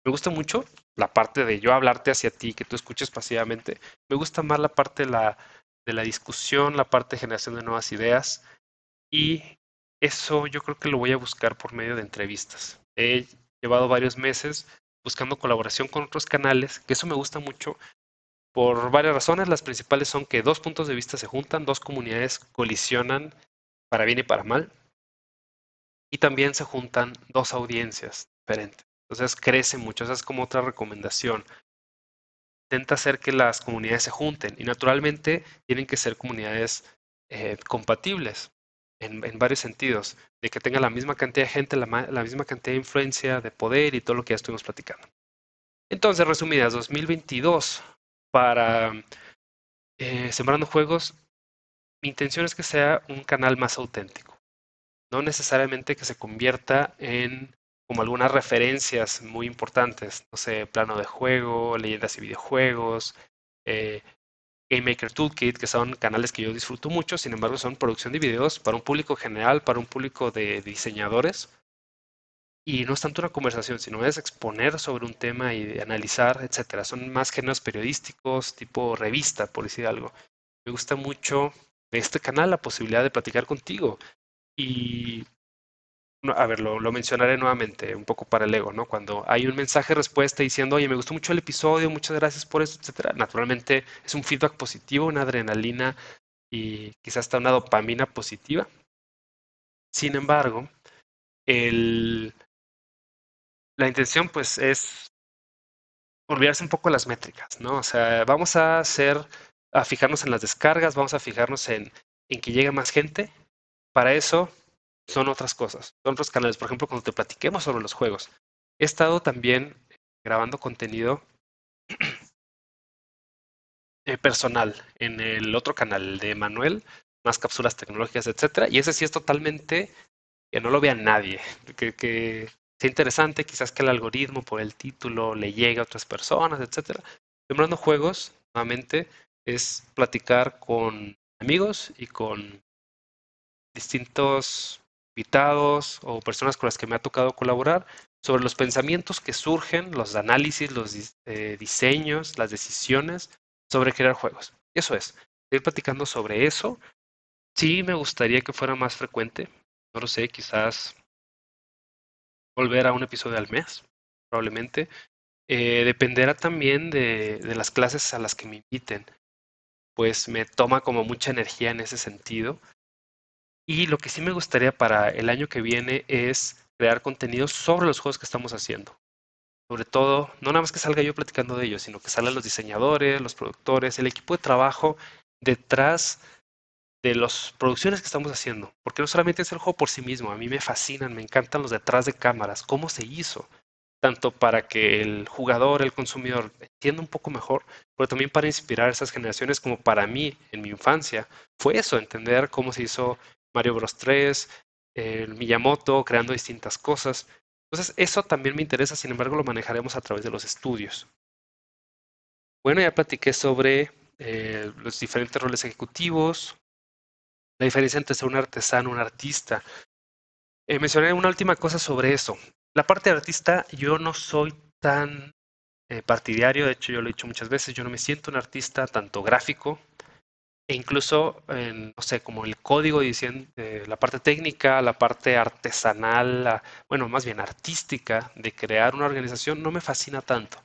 Me gusta mucho la parte de yo hablarte hacia ti, que tú escuches pasivamente. Me gusta más la parte de la, de la discusión, la parte de generación de nuevas ideas. Y eso yo creo que lo voy a buscar por medio de entrevistas. He llevado varios meses buscando colaboración con otros canales, que eso me gusta mucho por varias razones. Las principales son que dos puntos de vista se juntan, dos comunidades colisionan para bien y para mal. y también se juntan dos audiencias diferentes. Entonces crece mucho, esa es como otra recomendación. Intenta hacer que las comunidades se junten y naturalmente tienen que ser comunidades eh, compatibles en, varios sentidos, de que tenga la misma cantidad de gente, la, misma cantidad de influencia, de poder y todo lo que ya estuvimos platicando. Entonces, resumidas, 2022 para eh, Sembrando Juegos, mi intención es que sea un canal más auténtico. No necesariamente que se convierta en como algunas referencias muy importantes, no sé, plano de juego, leyendas y videojuegos, eh, Game Maker Toolkit, que son canales que yo disfruto mucho, sin embargo son producción de videos para un público general, para un público de diseñadores. Y no es tanto una conversación, sino es exponer sobre un tema y analizar, etcétera. Son más géneros periodísticos, tipo revista, por decir algo. Me gusta mucho de este canal la posibilidad de platicar contigo. Y a ver, lo, mencionaré nuevamente, un poco para el ego, ¿no? Cuando hay un mensaje respuesta diciendo, oye, me gustó mucho el episodio, muchas gracias por eso, etcétera. Naturalmente es un feedback positivo, una adrenalina y quizás hasta una dopamina positiva. Sin embargo, la intención pues es olvidarse un poco de las métricas, ¿no? O sea, vamos a hacer, a fijarnos en las descargas, vamos a fijarnos en, en que llegue más gente. Para eso son otras cosas, son otros canales. Por ejemplo, cuando te platiquemos sobre los juegos. He estado también grabando contenido [CLEARS THROAT] eh, personal en el otro canal de Manuel, más cápsulas tecnológicas, etcétera. Y ese sí es totalmente que no lo vea nadie, que, que sea interesante, quizás que el algoritmo por el título le llegue a otras personas, etcétera. Sembrando juegos, nuevamente, es platicar con amigos y con distintos invitados o personas con las que me ha tocado colaborar sobre los pensamientos que surgen, los análisis, los eh, diseños, las decisiones sobre crear juegos. Eso es, ir platicando sobre eso. Sí me gustaría que fuera más frecuente, no lo sé, quizás volver a un episodio al mes, probablemente. Eh, dependerá también de, de las clases a las que me inviten, pues me toma como mucha energía en ese sentido y lo que sí me gustaría para el año que viene es crear contenido sobre los juegos que estamos haciendo. Sobre todo, no nada más que salga yo platicando de ellos, sino que salgan los diseñadores, los productores, el equipo de trabajo detrás de las producciones que estamos haciendo. Porque no solamente es el juego por sí mismo, a mí me fascinan, me encantan los detrás de cámaras, cómo se hizo, tanto para que el jugador, el consumidor entienda un poco mejor, pero también para inspirar a esas generaciones como para mí en mi infancia fue eso, entender cómo se hizo Mario Bros 3, el Miyamoto creando distintas cosas. Entonces, eso también me interesa, sin embargo, lo manejaremos a través de los estudios. Bueno, ya platiqué sobre eh, los diferentes roles ejecutivos, la diferencia entre ser un artesano, un artista. Eh, mencioné una última cosa sobre eso. La parte de artista, yo no soy tan eh, partidario, de hecho yo lo he dicho muchas veces, yo no me siento un artista tanto gráfico e incluso, no sé, como el código diciendo eh, la parte técnica, la parte artesanal, bueno, más bien artística de crear una organización no me fascina tanto.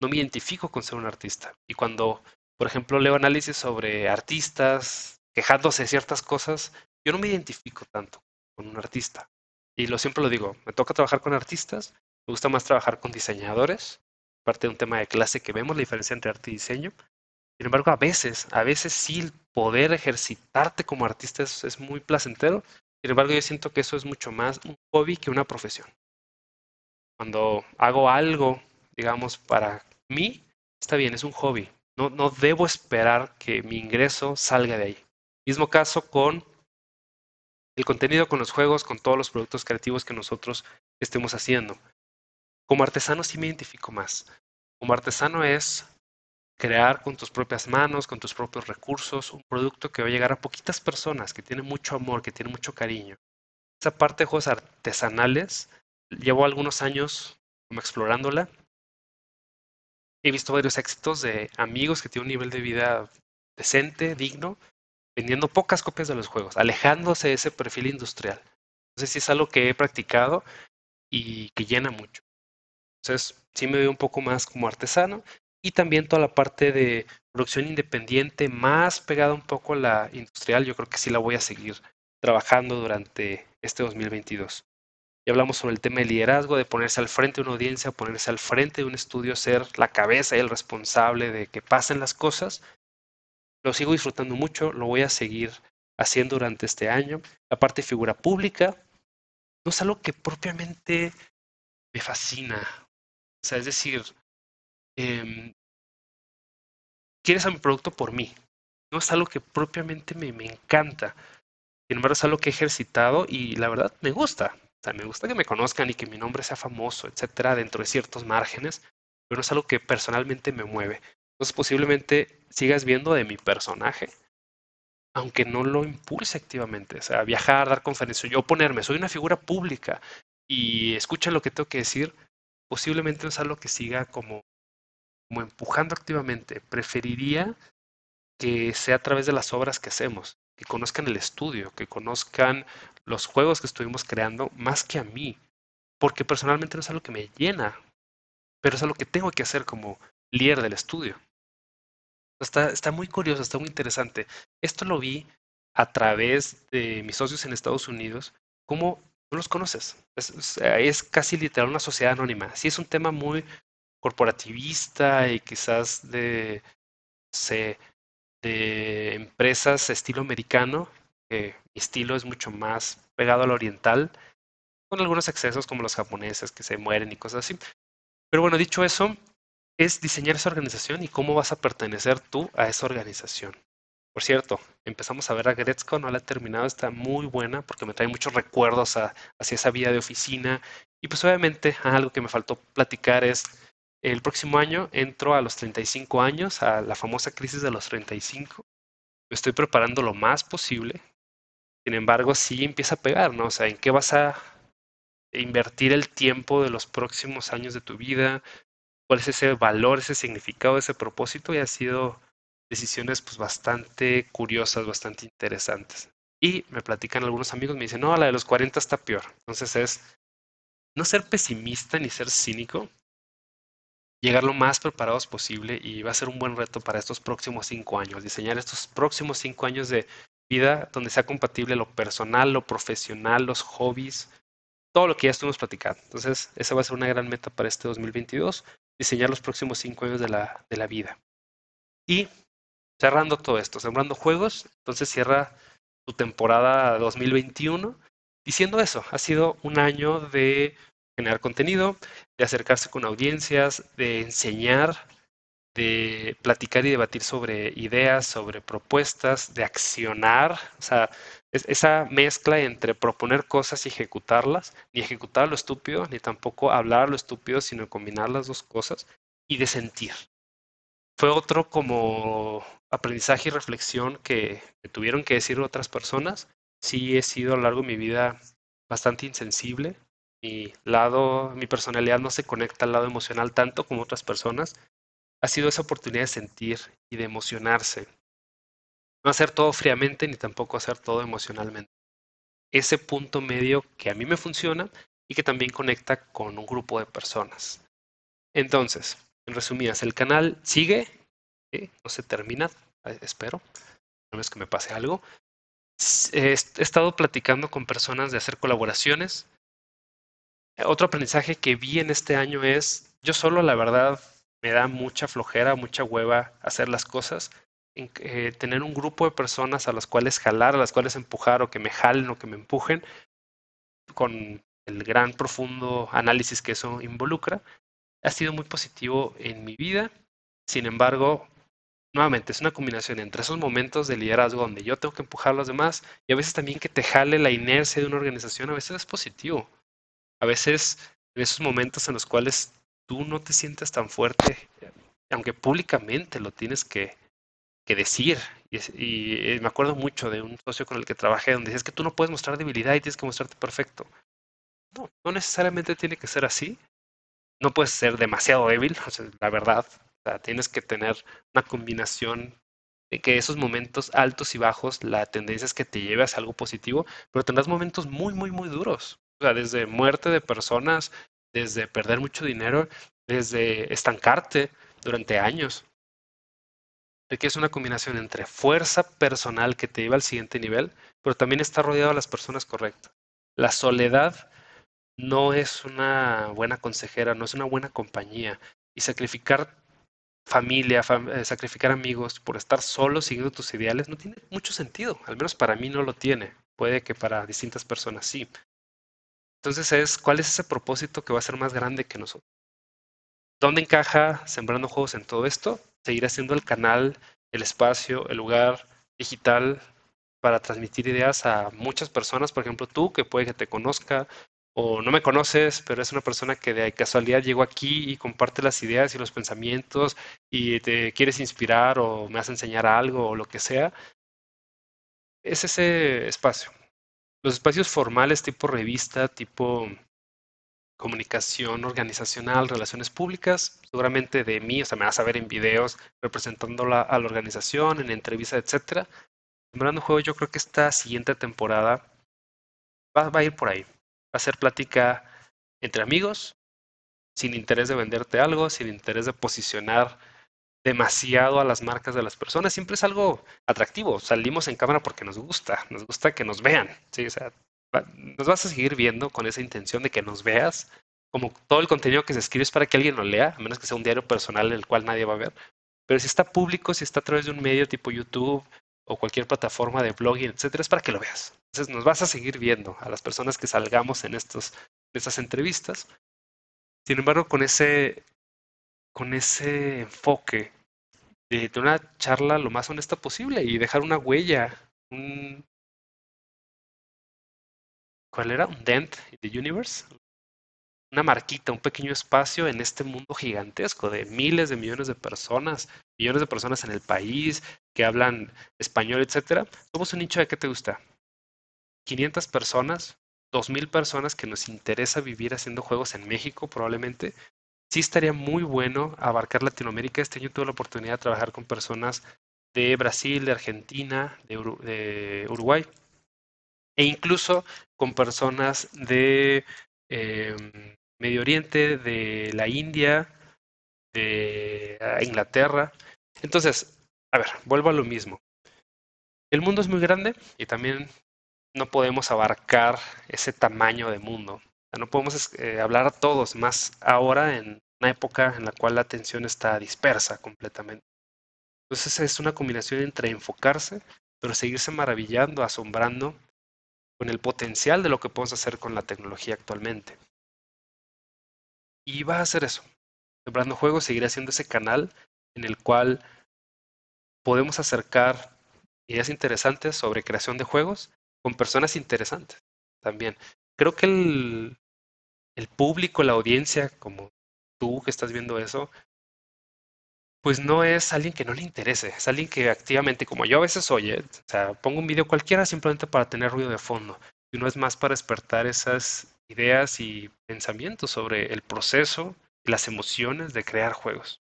No me identifico con ser un artista. Y cuando, por ejemplo, leo análisis sobre artistas quejándose de ciertas cosas, yo no me identifico tanto con un artista. Y lo siempre lo digo, me toca trabajar con artistas, me gusta más trabajar con diseñadores, parte de un tema de clase que vemos la diferencia entre arte y diseño, sin embargo, a veces, a veces sí poder ejercitarte como artista es, muy placentero. Sin embargo, yo siento que eso es mucho más un hobby que una profesión. Cuando hago algo, digamos, para mí, está bien, es un hobby. No, no debo esperar que mi ingreso salga de ahí. Mismo caso con el contenido, con los juegos, con todos los productos creativos que nosotros estemos haciendo. Como artesano sí me identifico más. Como artesano es crear con tus propias manos, con tus propios recursos, un producto que va a llegar a poquitas personas, que tiene mucho amor, que tiene mucho cariño. Esa parte de juegos artesanales, llevo algunos años como explorándola. He visto varios éxitos de amigos que tienen un nivel de vida decente, digno, vendiendo pocas copias de los juegos, alejándose de ese perfil industrial. Entonces sí es algo que he practicado y que llena mucho. Entonces sí me veo un poco más como artesano y también toda la parte de producción independiente más pegada un poco a la industrial, yo creo que sí la voy a seguir trabajando durante este 2022. y hablamos sobre el tema de liderazgo, de ponerse al frente de una audiencia, ponerse al frente de un estudio, ser la cabeza y el responsable de que pasen las cosas. Lo sigo disfrutando mucho, lo voy a seguir haciendo durante este año. La parte de figura pública no es algo que propiamente me fascina. O sea, es decir, eh, quieres a mi producto por mí. No es algo que propiamente me, me encanta. Sin embargo, es algo que he ejercitado y la verdad me gusta. O sea, me gusta que me conozcan y que mi nombre sea famoso, etcétera, dentro de ciertos márgenes, pero no es algo que personalmente me mueve. Entonces, posiblemente sigas viendo de mi personaje, aunque no lo impulse activamente. O sea, viajar, dar conferencias, yo ponerme, soy una figura pública y escuchen lo que tengo que decir, posiblemente no es algo que siga como, como empujando activamente. Preferiría que sea a través de las obras que hacemos, que conozcan el estudio, que conozcan los juegos que estuvimos creando más que a mí, porque personalmente no es algo que me llena, pero es algo que tengo que hacer como líder del estudio. Está, está muy curioso, está muy interesante. Esto lo vi a través de mis socios en Estados Unidos, como no los conoces. Es, casi literal una sociedad anónima. Sí es un tema muy corporativista y quizás de, sé, de empresas estilo americano, mi estilo es mucho más pegado al oriental, con algunos excesos como los japoneses que se mueren y cosas así. Pero bueno, dicho eso, es diseñar esa organización y cómo vas a pertenecer tú a esa organización. Por cierto, empezamos a ver a Gretzko, no la he terminado, está muy buena porque me trae muchos recuerdos a, hacia esa vida de oficina. Y pues obviamente algo que me faltó platicar es, el próximo año entro a los 35 años, a la famosa crisis de los 35. Me estoy preparando lo más posible sin embargo, sí empieza a pegar, ¿no? O sea, ¿en qué vas a invertir el tiempo de los próximos años de tu vida? ¿Cuál es ese valor, ese significado, ese propósito? Y ha sido decisiones pues bastante curiosas, bastante interesantes. Y me platican algunos amigos, me dicen, no, la de los 40 está peor. Entonces es no ser pesimista ni ser cínico, llegar lo más preparados posible y va a ser un buen reto para estos próximos cinco años, diseñar estos próximos cinco años de vida donde sea compatible lo personal, lo profesional, los hobbies, todo lo que ya estuvimos platicando. Entonces, esa va a ser una gran meta para este 2022, diseñar los próximos cinco años de la, de la vida. Y cerrando todo esto, sembrando juegos, entonces cierra tu temporada 2021 diciendo eso, ha sido un año de generar contenido, de acercarse con audiencias, de enseñar, de platicar y debatir sobre ideas, sobre propuestas, de accionar, o sea, esa mezcla entre proponer cosas y ejecutarlas, ni ejecutar lo estúpido, ni tampoco hablar lo estúpido, sino combinar las dos cosas, y de sentir. Fue otro como aprendizaje y reflexión que me tuvieron que decir otras personas. Sí he sido a lo largo de mi vida bastante insensible. Mi lado, mi personalidad no se conecta al lado emocional tanto como otras personas ha sido esa oportunidad de sentir y de emocionarse. No hacer todo fríamente ni tampoco hacer todo emocionalmente. Ese punto medio que a mí me funciona y que también conecta con un grupo de personas. Entonces, en resumidas, el canal sigue, no se termina, eh, espero, no es que me pase algo. He estado platicando con personas de hacer colaboraciones. Otro aprendizaje que vi en este año es, yo solo la verdad me da mucha flojera, mucha hueva hacer las cosas. Eh, tener un grupo de personas a las cuales jalar, a las cuales empujar o que me jalen o que me empujen, con el gran profundo análisis que eso involucra, ha sido muy positivo en mi vida. Sin embargo, nuevamente es una combinación entre esos momentos de liderazgo donde yo tengo que empujar a los demás y a veces también que te jale la inercia de una organización, a veces es positivo. A veces en esos momentos en los cuales tú no te sientes tan fuerte, aunque públicamente lo tienes que, decir. Y, me acuerdo mucho de un socio con el que trabajé donde dices que tú no puedes mostrar debilidad y tienes que mostrarte perfecto. No, no necesariamente tiene que ser así. No puedes ser demasiado débil, la verdad. tienes que tener una combinación de que esos momentos altos y bajos, la tendencia es que te lleve hacia algo positivo, pero tendrás momentos muy, muy, muy duros. Desde muerte de personas, desde perder mucho dinero, desde estancarte durante años. Que es una combinación entre fuerza personal que te lleva al siguiente nivel, pero también está rodeado de las personas correctas. La soledad no es una buena consejera, no es una buena compañía. Y sacrificar familia, eh, sacrificar amigos por estar solo siguiendo tus ideales no tiene mucho sentido. Al menos para mí no lo tiene. Puede que para distintas personas sí. Entonces es, ¿cuál es ese propósito que va a ser más grande que nosotros? ¿Dónde encaja Sembrando Juegos en todo esto? Seguir haciendo el canal, el espacio, el lugar digital para transmitir ideas a muchas personas, por ejemplo tú, que puede que te conozca, o no me conoces, pero es una persona que de casualidad llegó aquí y comparte las ideas y los pensamientos y te quieres inspirar o me hace enseñar algo o lo que sea, es ese espacio. Los espacios formales tipo revista, tipo comunicación organizacional, relaciones públicas, seguramente de mí, o sea, me vas a ver en videos representándola a la organización, en entrevistas, etcétera. Sembrando Juego, yo creo que esta siguiente temporada va, va a ir por ahí hacer plática entre amigos, sin interés de venderte algo, sin interés de posicionar demasiado a las marcas de las personas. Siempre es algo atractivo. Salimos en cámara porque nos gusta, nos gusta que nos vean. ¿sí? O sea, nos vas a seguir viendo con esa intención de que nos veas. Como todo el contenido que se escribe es para que alguien lo lea, a menos que sea un diario personal en el cual nadie va a ver. Pero si está público, si está a través de un medio tipo YouTube o cualquier plataforma de blogging, etcétera, es para que lo veas. Entonces nos vas a seguir viendo a las personas que salgamos en estos, estas entrevistas. Sin embargo, con ese, con ese enfoque de, de una charla lo más honesta posible y dejar una huella, un, ¿cuál era? Un dent in the universe. Una marquita, un pequeño espacio en este mundo gigantesco de miles de millones de personas, millones de personas en el país que hablan español, etcétera. Somos un nicho de qué te gusta? 500 personas, 2.000 personas que nos interesa vivir haciendo juegos en México probablemente, sí estaría muy bueno abarcar Latinoamérica. Este año tuve la oportunidad de trabajar con personas de Brasil, de Argentina, de, Uruguay, e incluso con personas de em, Medio Oriente, de la India, de Inglaterra. Entonces, a ver, vuelvo a lo mismo. El mundo es muy grande y también no podemos abarcar ese tamaño de mundo. No podemos eh, hablar a todos, más ahora en una época en la cual la atención está dispersa completamente. Entonces es una combinación entre enfocarse, pero seguirse maravillando, asombrando con el potencial de lo que podemos hacer con la tecnología actualmente. Y va a hacer eso. Sembrando Juegos seguirá siendo ese canal en el cual podemos acercar ideas interesantes sobre creación de juegos con personas interesantes también. Creo que el, el público, la audiencia, como tú que estás viendo eso, pues no es alguien que no le interese, es alguien que activamente, como yo a veces oye, o sea, pongo un video cualquiera simplemente para tener ruido de fondo, y no es más para despertar esas ideas y pensamientos sobre el proceso y las emociones de crear juegos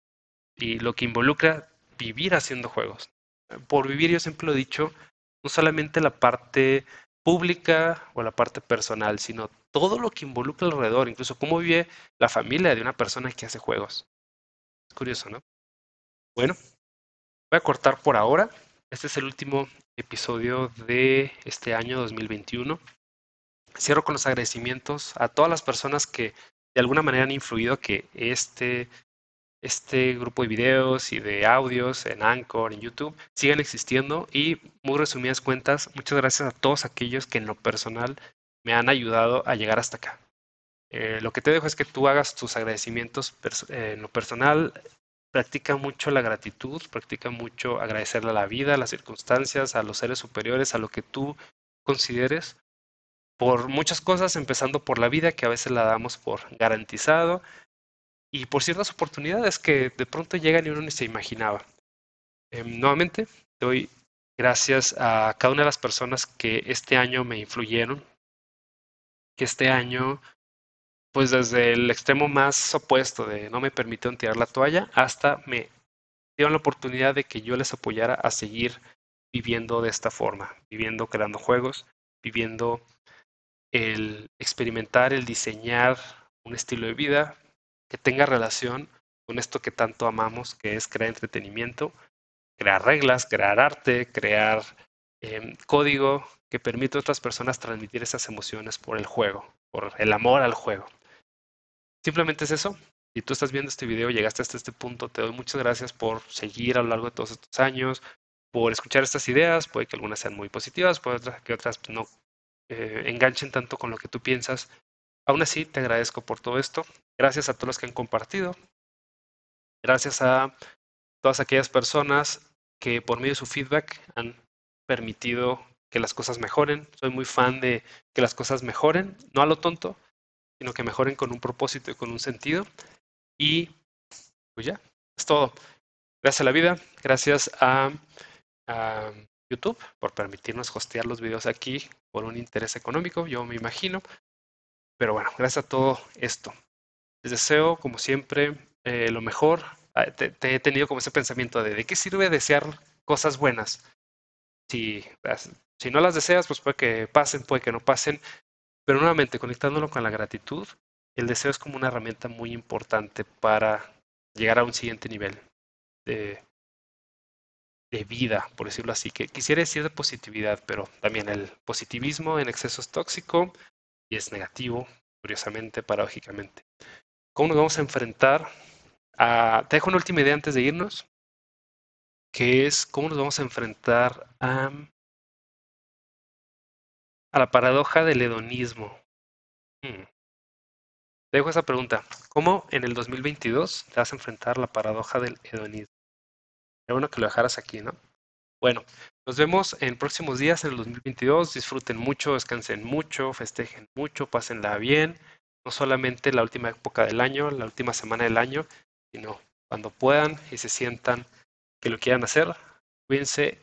y lo que involucra vivir haciendo juegos. Por vivir yo siempre lo he dicho, no solamente la parte pública o la parte personal, sino todo lo que involucra alrededor, incluso cómo vive la familia de una persona que hace juegos. Es curioso, ¿no? Bueno, voy a cortar por ahora. Este es el último episodio de este año 2021. Cierro con los agradecimientos a todas las personas que de alguna manera han influido que este este grupo de videos y de audios en Anchor, en YouTube, sigan existiendo y muy resumidas cuentas, muchas gracias a todos aquellos que en lo personal me han ayudado a llegar hasta acá. Eh, lo que te dejo es que tú hagas tus agradecimientos eh, en lo personal, practica mucho la gratitud, practica mucho agradecerle a la vida, a las circunstancias, a los seres superiores, a lo que tú consideres, por muchas cosas, empezando por la vida, que a veces la damos por garantizado, y por ciertas oportunidades que de pronto llegan y uno ni se imaginaba. Em, nuevamente, doy gracias a cada una de las personas que este año me influyeron, que este año, pues desde el extremo más opuesto de no me permitieron tirar la toalla, hasta me dieron la oportunidad de que yo les apoyara a seguir viviendo de esta forma, viviendo creando juegos, viviendo el experimentar, el diseñar un estilo de vida, que tenga relación con esto que tanto amamos, que es crear entretenimiento, crear reglas, crear arte, crear em, código que permite a otras personas transmitir esas emociones por el juego, por el amor al juego. Simplemente es eso. Si tú estás viendo este video, llegaste hasta este punto, te doy muchas gracias por seguir a lo largo de todos estos años, por escuchar estas ideas, puede que algunas sean muy positivas, puede que otras no eh, enganchen tanto con lo que tú piensas. Aún así, te agradezco por todo esto. Gracias a todos los que han compartido. Gracias a todas aquellas personas que por medio de su feedback han permitido que las cosas mejoren. Soy muy fan de que las cosas mejoren, no a lo tonto, sino que mejoren con un propósito y con un sentido. Y pues ya, es todo. Gracias a la vida, gracias a, YouTube por permitirnos hostear los videos aquí por un interés económico, yo me imagino. Pero bueno, gracias a todo esto. Les deseo, como siempre, eh, lo mejor. Ah, te, he tenido como ese pensamiento de, ¿de qué sirve desear cosas buenas? Si, si no las deseas, pues puede que pasen, puede que no pasen. Pero nuevamente, conectándolo con la gratitud, el deseo es como una herramienta muy importante para llegar a un siguiente nivel de, de vida, por decirlo así, que quisiera decir de positividad, pero también el positivismo en exceso es tóxico y es negativo, curiosamente, paradójicamente. ¿Cómo nos vamos a enfrentar? A, te dejo una última idea antes de irnos, que es cómo nos vamos a enfrentar a, a la paradoja del hedonismo. Hmm. Te dejo esa pregunta. ¿Cómo en el 2022 te vas a enfrentar a la paradoja del hedonismo? Es bueno que lo dejaras aquí, ¿no? Bueno, nos vemos en próximos días en el 2022. Disfruten mucho, descansen mucho, festejen mucho, pásenla bien. No solamente la última época del año, la última semana del año, sino cuando puedan y se sientan que lo quieran hacer. Cuídense